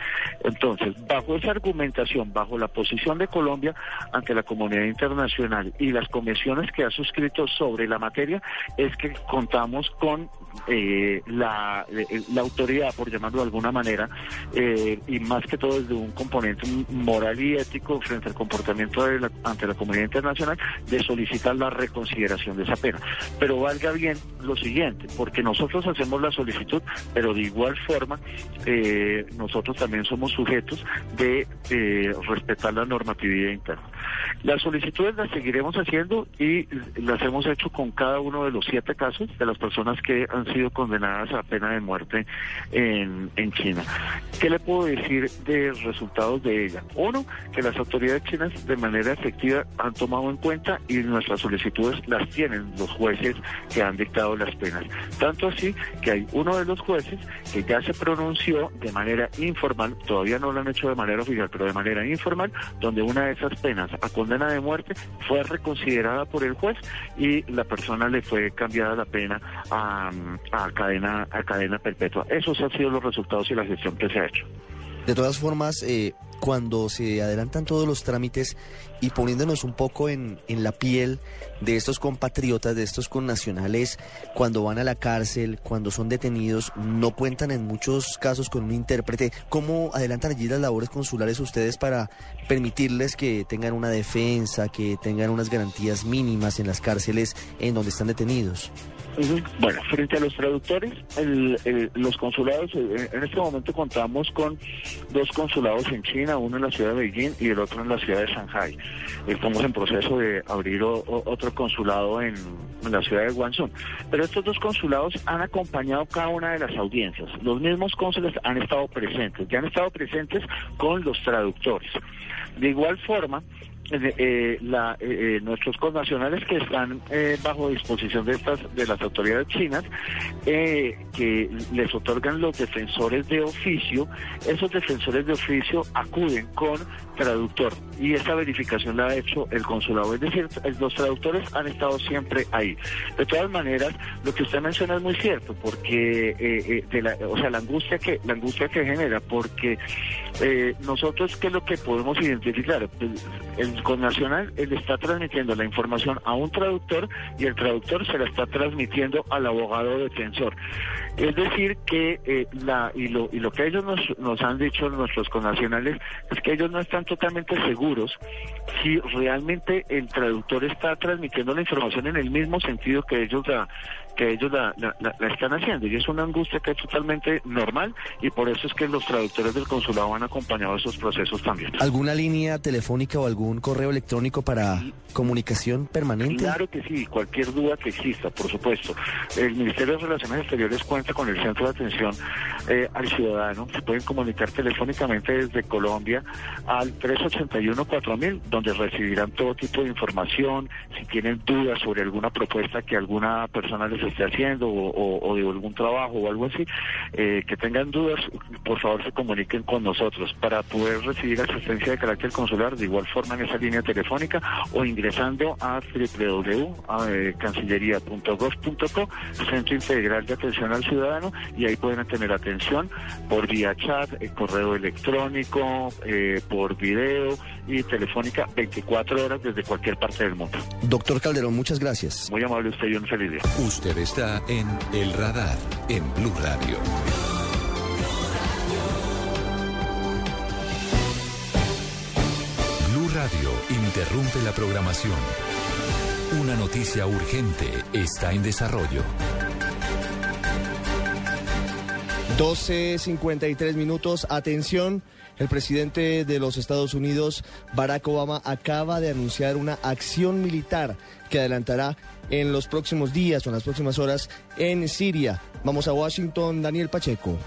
Entonces, bajo esa argumentación, bajo la posición de Colombia ante la comunidad internacional y las convenciones que ha suscrito sobre la materia, es que contamos con eh, la, eh, la, autoridad, por llamarlo de alguna manera, eh, y más que todo desde un componente moral y ético frente al comportamiento de la, ante la comunidad internacional, de solicitar la reconsideración de esa pena. Pero valga bien lo siguiente, porque nosotros hacemos la solicitud, pero de igual forma nosotros también somos sujetos de respetar la normatividad interna. Las solicitudes las seguiremos haciendo y las hemos hecho con cada uno de los siete casos de las personas que han sido condenadas a pena de muerte en, China. ¿Qué le puedo decir de resultados de ella? Uno, que las autoridades chinas de manera efectiva han tomado en cuenta y nuestras solicitudes las tienen los jueces que han dictado las penas. Tanto así que hay uno de los jueces que ya se pronunció de manera informal, todavía no lo han hecho de manera oficial, pero de manera informal, donde una de esas penas a condena de muerte fue reconsiderada por el juez y la persona le fue cambiada la pena a, a cadena, a cadena perpetua. Esos han sido los resultados y la gestión que se ha hecho. De todas formas, eh, cuando se adelantan todos los trámites y poniéndonos un poco en, en, la piel de estos compatriotas, de estos connacionales, cuando van a la cárcel, cuando son detenidos, no cuentan en muchos casos con un intérprete. ¿Cómo adelantan allí las labores consulares ustedes para permitirles que tengan una defensa, que tengan unas garantías mínimas en las cárceles en donde están detenidos? Bueno, frente a los traductores, los consulados, eh, en este momento contamos con dos consulados en China, uno en la ciudad de Beijing y el otro en la ciudad de Shanghai. Estamos en proceso de abrir otro consulado en, la ciudad de Guangzhou. Pero estos dos consulados han acompañado cada una de las audiencias. Los mismos cónsules han estado presentes, ya han estado presentes con los traductores. De igual forma, eh, la, eh, eh, nuestros connacionales que están bajo disposición de estas de las autoridades chinas que les otorgan los defensores de oficio. Esos defensores de oficio acuden con traductor. Y esa verificación la ha hecho el consulado. Es decir los traductores han estado siempre ahí. De todas maneras lo que usted menciona es muy cierto porque de la, o sea la angustia que la angustia que genera porque nosotros qué es lo que podemos identificar el con Nacional él está transmitiendo la información a un traductor y el traductor se la está transmitiendo al abogado defensor. Es decir, que eh, la y lo, y lo que ellos nos, nos han dicho nuestros connacionales es que ellos no están totalmente seguros si realmente el traductor está transmitiendo la información en el mismo sentido que ellos la, que ellos la, están haciendo. Y es una angustia que es totalmente normal y por eso es que los traductores del consulado han acompañado esos procesos también. ¿Alguna línea telefónica o algún correo electrónico para comunicación permanente? Claro que sí, cualquier duda que exista, por supuesto. El Ministerio de Relaciones Exteriores cuenta con el centro de atención eh, al ciudadano. Se pueden comunicar telefónicamente desde Colombia al 381-4000, donde recibirán todo tipo de información. Si tienen dudas sobre alguna propuesta que alguna persona les esté haciendo o, de algún trabajo o algo así, eh, que tengan dudas, por favor se comuniquen con nosotros. Para poder recibir asistencia de carácter consular de igual forma en esa línea telefónica o ingresando a www.cancillería.gov.co, Centro Integral de Atención al Ciudadano, y ahí pueden tener atención por vía chat, eh, correo electrónico, eh, por video y telefónica 24 horas desde cualquier parte del mundo. Doctor Calderón, muchas gracias. Muy amable usted y un feliz día. Usted está en El Radar, en Blue Radio. Blue Radio interrumpe la programación. Una noticia urgente está en desarrollo. 12.53 minutos. Atención El presidente de los Estados Unidos, Barack Obama, acaba de anunciar una acción militar que adelantará en los próximos días o en las próximas horas en Siria. Vamos a Washington, Daniel Pacheco.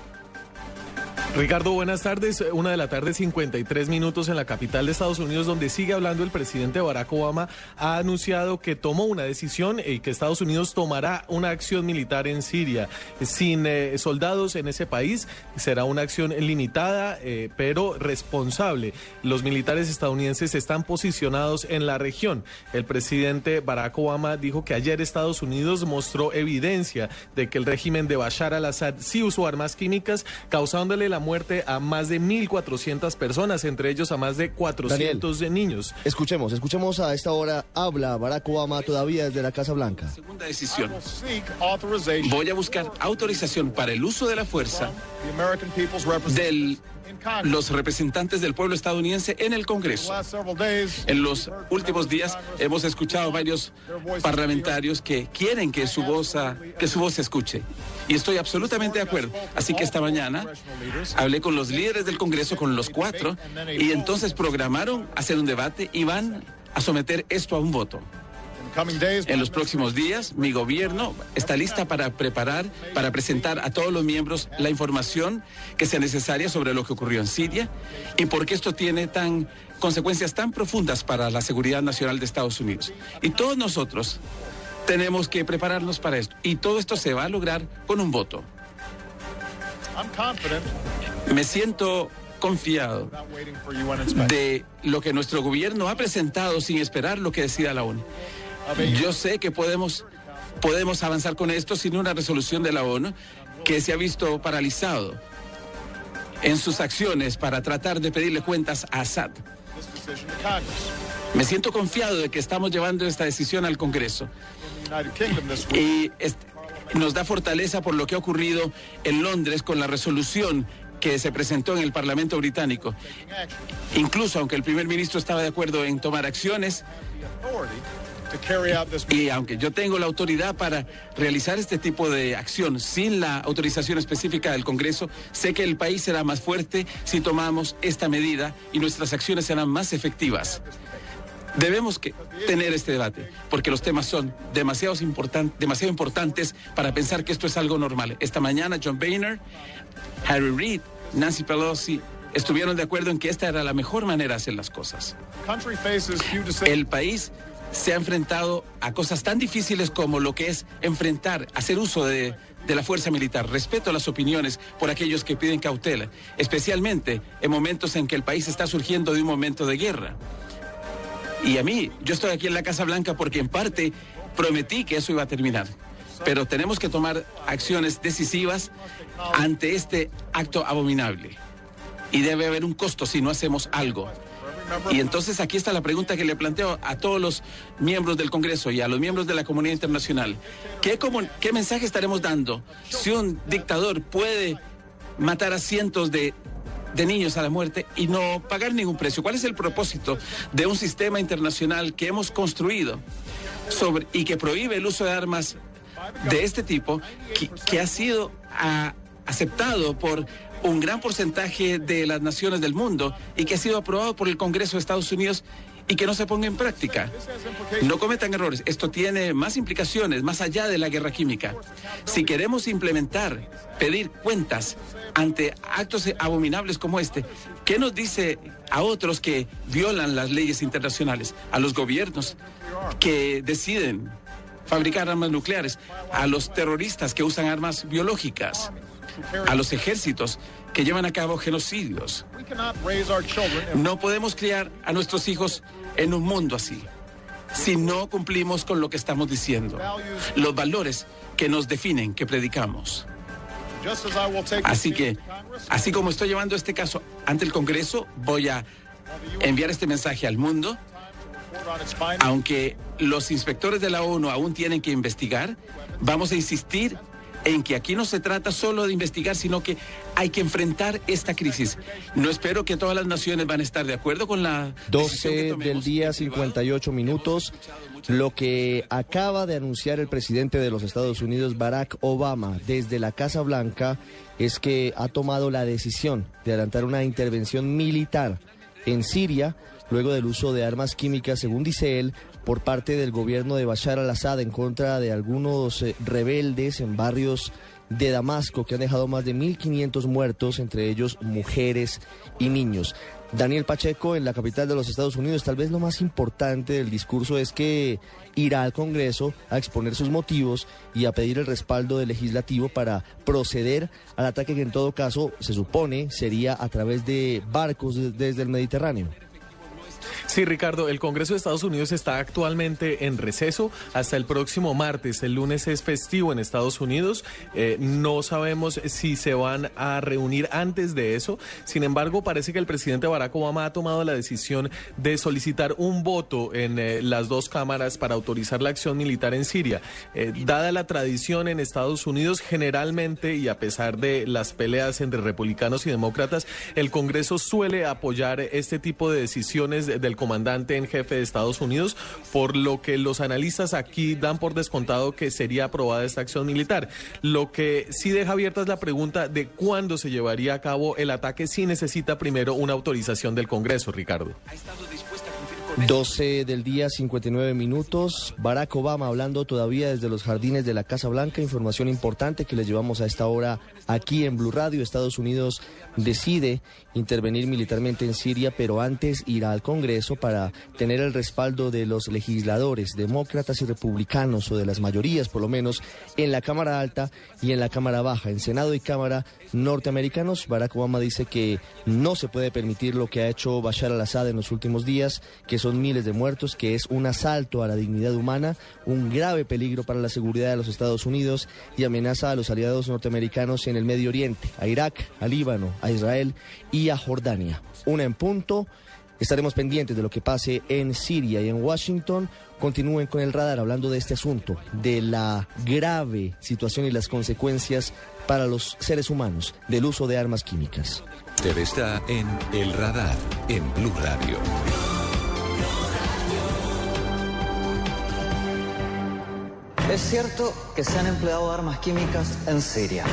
Ricardo, buenas tardes. Una de la tarde, 53 minutos en la capital de Estados Unidos, donde sigue hablando el presidente Barack Obama. Ha anunciado que tomó una decisión y que Estados Unidos tomará una acción militar en Siria. Sin eh, soldados en ese país, será una acción limitada, eh, pero responsable. Los militares estadounidenses están posicionados en la región. El presidente Barack Obama dijo que ayer Estados Unidos mostró evidencia de que el régimen de Bashar al-Assad sí usó armas químicas, causándole la muerte a más de 1.400 personas, entre ellos a más de 400 de niños. Escuchemos, escuchemos a esta hora, habla Barack Obama todavía desde la Casa Blanca. Segunda decisión. Voy a buscar autorización para el uso de la fuerza del los representantes del pueblo estadounidense en el Congreso. En los últimos días hemos escuchado varios parlamentarios que quieren que su voz, que su voz se escuche. Y estoy absolutamente de acuerdo. Así que esta mañana hablé con los líderes del Congreso, con los cuatro, y entonces programaron hacer un debate y van a someter esto a un voto. En los próximos días, mi gobierno está lista para preparar, para presentar a todos los miembros la información que sea necesaria sobre lo que ocurrió en Siria y por qué esto tiene tan consecuencias tan profundas para la seguridad nacional de Estados Unidos. Y todos nosotros tenemos que prepararnos para esto. Y todo esto se va a lograr con un voto. Me siento confiado de lo que nuestro gobierno ha presentado sin esperar lo que decida la ONU. Yo sé que podemos, podemos avanzar con esto sin una resolución de la ONU que se ha visto paralizado en sus acciones para tratar de pedirle cuentas a Assad. Me siento confiado de que estamos llevando esta decisión al Congreso. Y nos da fortaleza por lo que ha ocurrido en Londres con la resolución que se presentó en el Parlamento británico. Incluso aunque el primer ministro estaba de acuerdo en tomar acciones, y aunque yo tengo la autoridad para realizar este tipo de acción sin la autorización específica del Congreso, sé que el país será más fuerte si tomamos esta medida y nuestras acciones serán más efectivas. Debemos que tener este debate, porque los temas son demasiado, demasiado importantes para pensar que esto es algo normal. Esta mañana John Boehner, Harry Reid, Nancy Pelosi estuvieron de acuerdo en que esta era la mejor manera de hacer las cosas. El país se ha enfrentado a cosas tan difíciles como lo que es enfrentar, hacer uso de, la fuerza militar. Respeto las opiniones por aquellos que piden cautela, especialmente en momentos en que el país está surgiendo de un momento de guerra. Y a mí, yo estoy aquí en la Casa Blanca porque en parte prometí que eso iba a terminar. Pero tenemos que tomar acciones decisivas ante este acto abominable. Y debe haber un costo si no hacemos algo. Y entonces aquí está la pregunta que le planteo a todos los miembros del Congreso y a los miembros de la comunidad internacional. ¿Qué, mensaje estaremos dando si un dictador puede matar a cientos de, de niños a la muerte y no pagar ningún precio? ¿Cuál es el propósito de un sistema internacional que hemos construido sobre, y que prohíbe el uso de armas de este tipo que, ha sido ah, aceptado por un gran porcentaje de las naciones del mundo y que ha sido aprobado por el Congreso de Estados Unidos y que no se ponga en práctica. No cometan errores. Esto tiene más implicaciones más allá de la guerra química. Si queremos implementar, pedir cuentas ante actos abominables como este, ¿qué nos dice a otros que violan las leyes internacionales? A los gobiernos que deciden fabricar armas nucleares, a los terroristas que usan armas biológicas a los ejércitos que llevan a cabo genocidios. No podemos criar a nuestros hijos en un mundo así si no cumplimos con lo que estamos diciendo, los valores que nos definen, que predicamos. Así que, así como estoy llevando este caso ante el Congreso, voy a enviar este mensaje al mundo. Aunque los inspectores de la ONU aún tienen que investigar, vamos a insistir en que aquí no se trata solo de investigar, sino que hay que enfrentar esta crisis. No espero que todas las naciones van a estar de acuerdo con la... 12 del día, 58 minutos. Lo que acaba de anunciar el presidente de los Estados Unidos, Barack Obama, desde la Casa Blanca, es que ha tomado la decisión de adelantar una intervención militar en Siria, luego del uso de armas químicas, según dice él, por parte del gobierno de Bashar al-Assad en contra de algunos eh, rebeldes en barrios de Damasco que han dejado más de 1.500 muertos, entre ellos mujeres y niños. Daniel Pacheco, en la capital de los Estados Unidos, tal vez lo más importante del discurso es que irá al Congreso a exponer sus motivos y a pedir el respaldo del legislativo para proceder al ataque que en todo caso se supone sería a través de barcos desde el Mediterráneo. Sí, Ricardo, el Congreso de Estados Unidos está actualmente en receso hasta el próximo martes. El lunes es festivo en Estados Unidos. Eh, no sabemos si se van a reunir antes de eso. Sin embargo, parece que el presidente Barack Obama ha tomado la decisión de solicitar un voto en eh, las dos cámaras para autorizar la acción militar en Siria. Eh, dada la tradición en Estados Unidos, generalmente y a pesar de las peleas entre republicanos y demócratas, el Congreso suele apoyar este tipo de decisiones del comandante en jefe de Estados Unidos, por lo que los analistas aquí dan por descontado que sería aprobada esta acción militar. Lo que sí deja abierta es la pregunta de cuándo se llevaría a cabo el ataque si necesita primero una autorización del Congreso, Ricardo. 12 del día, 59 minutos. Barack Obama hablando todavía desde los jardines de la Casa Blanca. Información importante que les llevamos a esta hora aquí en Blue Radio. Estados Unidos decide intervenir militarmente en Siria, pero antes irá al Congreso para tener el respaldo de los legisladores, demócratas y republicanos, o de las mayorías por lo menos, en la Cámara Alta y en la Cámara Baja, en Senado y Cámara norteamericanos. Barack Obama dice que no se puede permitir lo que ha hecho Bashar al-Assad en los últimos días, que son miles de muertos, que es un asalto a la dignidad humana, un grave peligro para la seguridad de los Estados Unidos y amenaza a los aliados norteamericanos en el Medio Oriente, a Irak, a Líbano, a Israel y a Jordania. Una en punto. Estaremos pendientes de lo que pase en Siria y en Washington. Continúen con el radar hablando de este asunto, de la grave situación y las consecuencias para los seres humanos del uso de armas químicas. Usted está en El Radar, en Blue Radio. Es cierto que se han empleado armas químicas en Siria.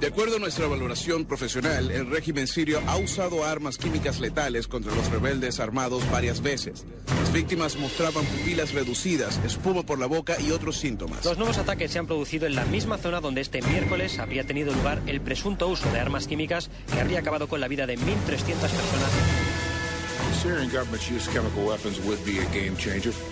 De acuerdo a nuestra valoración profesional, el régimen sirio ha usado armas químicas letales contra los rebeldes armados varias veces. Las víctimas mostraban pupilas reducidas, espuma por la boca y otros síntomas. Los nuevos ataques se han producido en la misma zona donde este miércoles habría tenido lugar el presunto uso de armas químicas que habría acabado con la vida de 1.300 personas.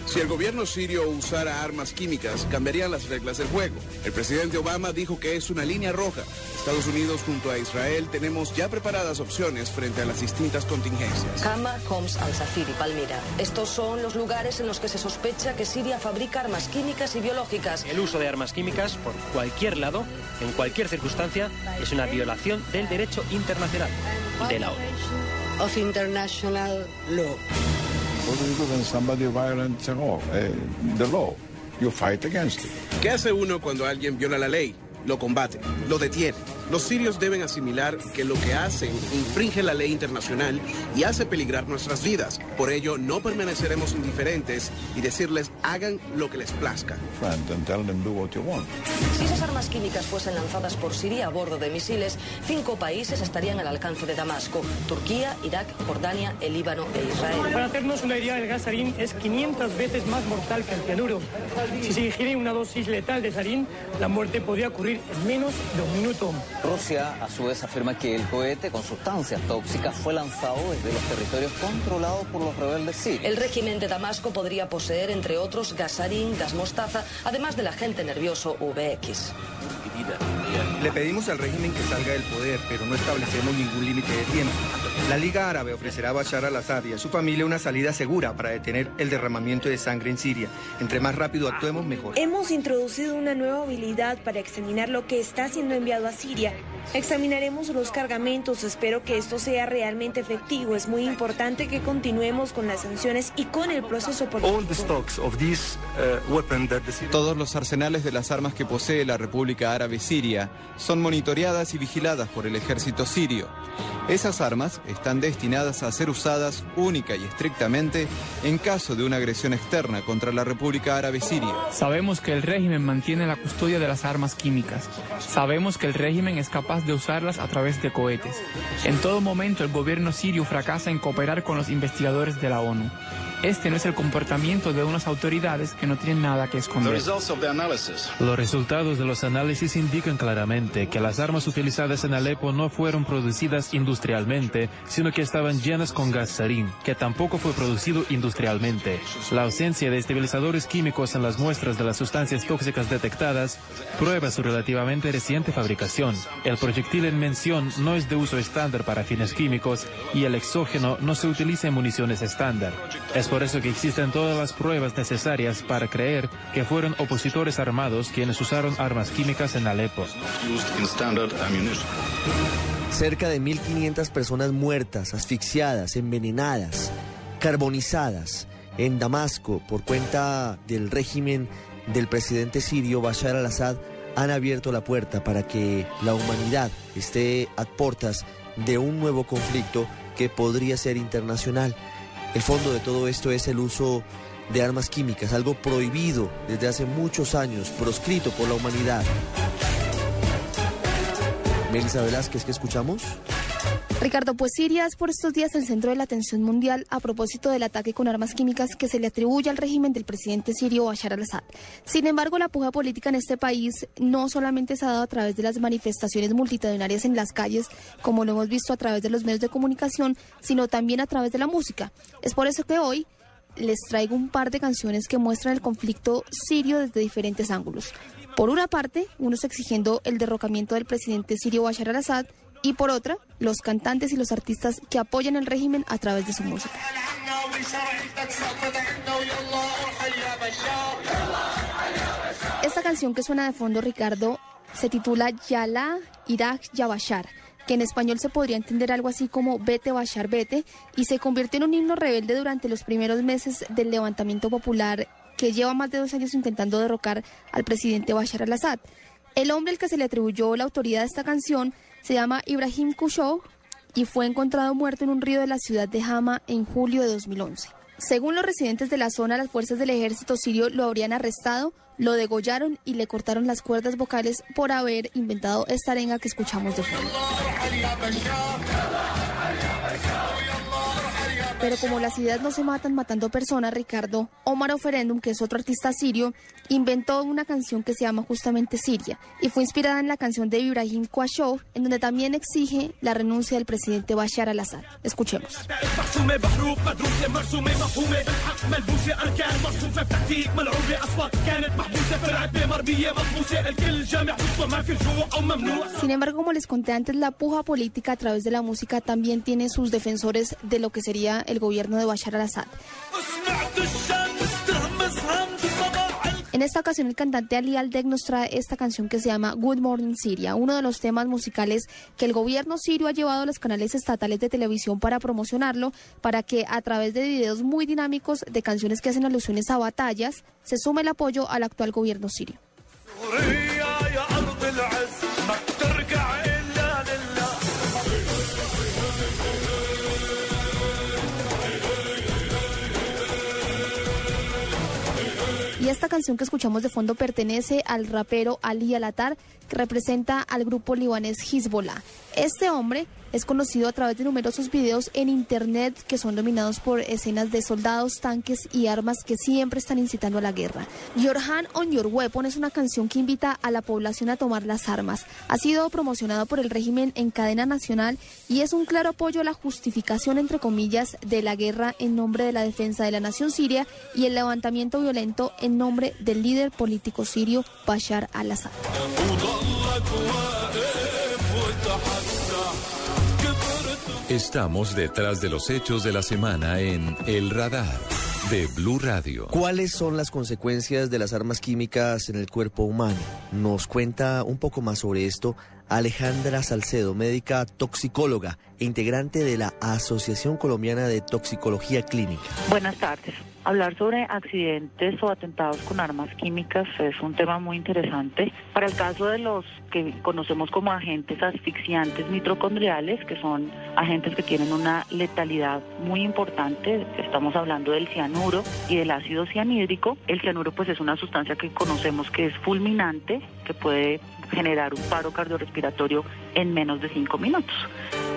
Si el gobierno sirio usara armas químicas, cambiarían las reglas del juego. El presidente Obama dijo que es una línea roja. Estados Unidos junto a Israel tenemos ya preparadas opciones frente a las distintas contingencias. Hama, Homs, Al-Safir y Palmira. Estos son los lugares en los que se sospecha que Siria fabrica armas químicas y biológicas. El uso de armas químicas por cualquier lado, en cualquier circunstancia, es una violación del derecho internacional de la ONU. Of international law. What do you do when somebody violates the law? Uh, the law? You fight against it. ¿Qué hace uno cuando alguien viola la ley? Lo combate, lo detiene. Los sirios deben asimilar que lo que hacen infringe la ley internacional y hace peligrar nuestras vidas. Por ello, no permaneceremos indiferentes y decirles hagan lo que les plazca. Friend, and tell them do what you want. Si esas armas químicas fuesen lanzadas por Siria a bordo de misiles, cinco países estarían al alcance de Damasco. Turquía, Irak, Jordania, el Líbano e Israel. Para hacernos una idea, el gas sarín es 500 veces más mortal que el cianuro. Si se ingiere una dosis letal de sarín, la muerte podría ocurrir en menos de un minuto. Rusia, a su vez, afirma que el cohete con sustancias tóxicas fue lanzado desde los territorios controlados por los rebeldes sirios. El régimen de Damasco podría poseer, entre otros, gasarín, gas mostaza, además del agente nervioso VX. Le pedimos al régimen que salga del poder, pero no establecemos ningún límite de tiempo. La Liga Árabe ofrecerá a Bashar al-Assad y a su familia una salida segura para detener el derramamiento de sangre en Siria. Entre más rápido actuemos, mejor. Hemos introducido una nueva habilidad para examinar lo que está siendo enviado a Siria Examinaremos los cargamentos, espero que esto sea realmente efectivo. Es muy importante que continuemos con las sanciones y con el proceso político. Todos los arsenales de las armas que posee la República Árabe Siria son monitoreadas y vigiladas por el ejército sirio. Esas armas están destinadas a ser usadas única y estrictamente en caso de una agresión externa contra la República Árabe Siria. Sabemos que el régimen mantiene la custodia de las armas químicas. Sabemos que el régimen es capaz de usarlas a través de cohetes. En todo momento el gobierno sirio fracasa en cooperar con los investigadores de la ONU. Este no es el comportamiento de unas autoridades que no tienen nada que esconder. Los resultados de los análisis indican claramente que las armas utilizadas en Alepo no fueron producidas industrialmente, sino que estaban llenas con gas sarín, que tampoco fue producido industrialmente. La ausencia de estabilizadores químicos en las muestras de las sustancias tóxicas detectadas prueba su relativamente reciente fabricación. El proyectil en mención no es de uso estándar para fines químicos y el exógeno no se utiliza en municiones estándar. Es por eso que existen todas las pruebas necesarias para creer que fueron opositores armados quienes usaron armas químicas en Alepo. Cerca de 1.500 personas muertas, asfixiadas, envenenadas, carbonizadas en Damasco por cuenta del régimen del presidente sirio Bashar al-Assad han abierto la puerta para que la humanidad esté a puertas de un nuevo conflicto que podría ser internacional. El fondo de todo esto es el uso de armas químicas, algo prohibido desde hace muchos años, proscrito por la humanidad. Melissa Velázquez, ¿qué escuchamos? Ricardo, pues Siria es por estos días el centro de la atención mundial a propósito del ataque con armas químicas que se le atribuye al régimen del presidente sirio Bashar al-Assad. Sin embargo, la puja política en este país no solamente se ha dado a través de las manifestaciones multitudinarias en las calles, como lo hemos visto a través de los medios de comunicación, sino también a través de la música. Es por eso que hoy les traigo un par de canciones que muestran el conflicto sirio desde diferentes ángulos. Por una parte, unos exigiendo el derrocamiento del presidente sirio Bashar al-Assad y por otra, los cantantes y los artistas que apoyan el régimen a través de su música. Esta canción que suena de fondo, Ricardo, se titula Yala Irak Yabashar, que en español se podría entender algo así como Vete Bashar Vete, y se convirtió en un himno rebelde durante los primeros meses del levantamiento popular que lleva más de dos años intentando derrocar al presidente Bashar al-Assad. El hombre al que se le atribuyó la autoridad de esta canción se llama Ibrahim Kushow y fue encontrado muerto en un río de la ciudad de Hama en julio de 2011. Según los residentes de la zona, las fuerzas del ejército sirio lo habrían arrestado, lo degollaron y le cortaron las cuerdas vocales por haber inventado esta arenga que escuchamos de fondo. Pero como las ideas no se matan matando personas, Ricardo, Omar Oferendum, que es otro artista sirio, inventó una canción que se llama justamente Siria y fue inspirada en la canción de Ibrahim Kwashow, en donde también exige la renuncia del presidente Bashar al-Assad. Escuchemos. Sin embargo, como les conté antes, la puja política a través de la música también tiene sus defensores de lo que sería el gobierno de Bashar al-Assad. En esta ocasión el cantante Ali Aldeg nos trae esta canción que se llama Good Morning Syria, uno de los temas musicales que el gobierno sirio ha llevado a los canales estatales de televisión para promocionarlo, para que a través de videos muy dinámicos de canciones que hacen alusiones a batallas, se sume el apoyo al actual gobierno sirio. Y esta canción que escuchamos de fondo pertenece al rapero Ali Alatar, que representa al grupo libanés Hezbollah. Este hombre es conocido a través de numerosos videos en internet que son dominados por escenas de soldados, tanques y armas que siempre están incitando a la guerra. Your Hand on Your Weapon es una canción que invita a la población a tomar las armas. Ha sido promocionado por el régimen en cadena nacional y es un claro apoyo a la justificación, entre comillas, de la guerra en nombre de la defensa de la nación siria y el levantamiento violento en nombre del líder político sirio Bashar al-Assad. Estamos detrás de los hechos de la semana en El Radar. de Blue Radio. ¿Cuáles son las consecuencias de las armas químicas en el cuerpo humano? Nos cuenta un poco más sobre esto Alejandra Salcedo, médica toxicóloga e integrante de la Asociación Colombiana de Toxicología Clínica. Buenas tardes. Hablar sobre accidentes o atentados con armas químicas es un tema muy interesante. Para el caso de los que conocemos como agentes asfixiantes mitocondriales, que son agentes que tienen una letalidad muy importante, estamos hablando del cianuro y del ácido cianhídrico. El cianuro pues es una sustancia que conocemos que es fulminante, que puede generar un paro cardiorrespiratorio en menos de cinco minutos.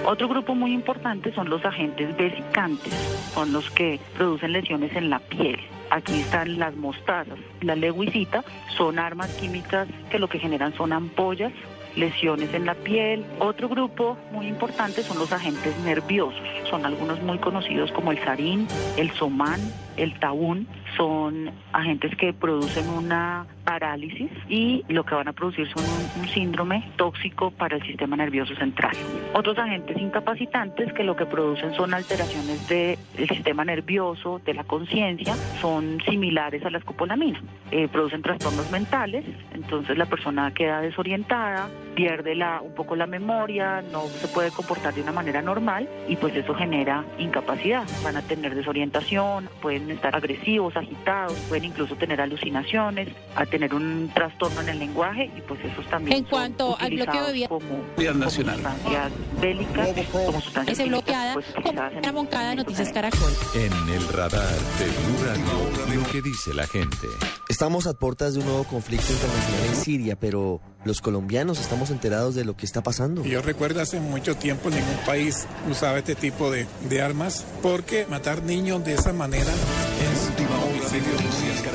Otro grupo muy importante son los agentes vesicantes, son los que producen lesiones en la piel. Aquí están las mostazas. La leguicita son armas químicas que lo que generan son ampollas, lesiones en la piel. Otro grupo muy importante son los agentes nerviosos. Son algunos muy conocidos como el sarín, el somán, el taún. Son agentes que producen una parálisis y lo que van a producir son un, síndrome tóxico para el sistema nervioso central. Otros agentes incapacitantes que lo que producen son alteraciones del sistema nervioso, de la conciencia, son similares a la escopolamina. Eh, producen trastornos mentales, entonces la persona queda desorientada, pierde la, un poco la memoria, no se puede comportar de una manera normal y pues eso genera incapacidad. Van a tener desorientación, pueden estar agresivos, agitados, pueden incluso tener alucinaciones, a tener un trastorno en el lenguaje y pues esos también en cuanto al bloqueo de vía como, nacional sustancias bélicas, como sustancias ese bloqueada pues, Moncada de Noticias Caracol. En el radar de Blue Radio, lo que dice la gente. Estamos a puertas de un nuevo conflicto internacional en Siria, pero los colombianos estamos enterados de lo que está pasando. Yo recuerdo hace mucho tiempo ningún país usaba este tipo de, de armas porque matar niños de esa manera es un homicidio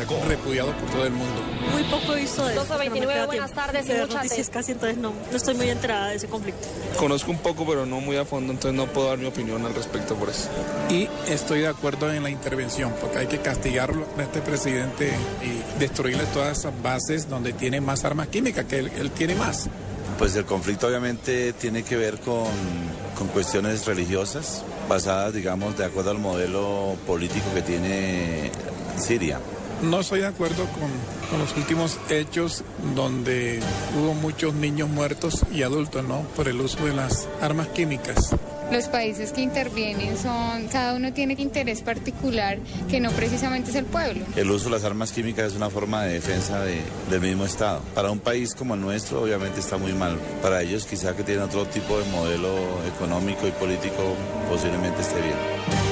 repudiado por todo el mundo. Muy poco he visto de eso. 1229, buenas tardes y muchas noticias casi, entonces no, no estoy muy enterada de ese conflicto. Conozco un poco, pero no muy a fondo, entonces no puedo dar mi opinión al respecto por eso. Y estoy de acuerdo en la intervención, porque hay que castigarlo a este presidente y destruirle todas esas bases donde tiene más armas químicas, que él, él tiene más. Pues el conflicto obviamente tiene que ver con, con, cuestiones religiosas, basadas, digamos, de acuerdo al modelo político que tiene Siria. No estoy de acuerdo con, con, los últimos hechos donde hubo muchos niños muertos y adultos, ¿no? Por el uso de las armas químicas. Los países que intervienen son, cada uno tiene interés particular que no precisamente es el pueblo. El uso de las armas químicas es una forma de defensa de, del mismo Estado. Para un país como el nuestro obviamente está muy mal. Para ellos quizá que tienen otro tipo de modelo económico y político posiblemente esté bien.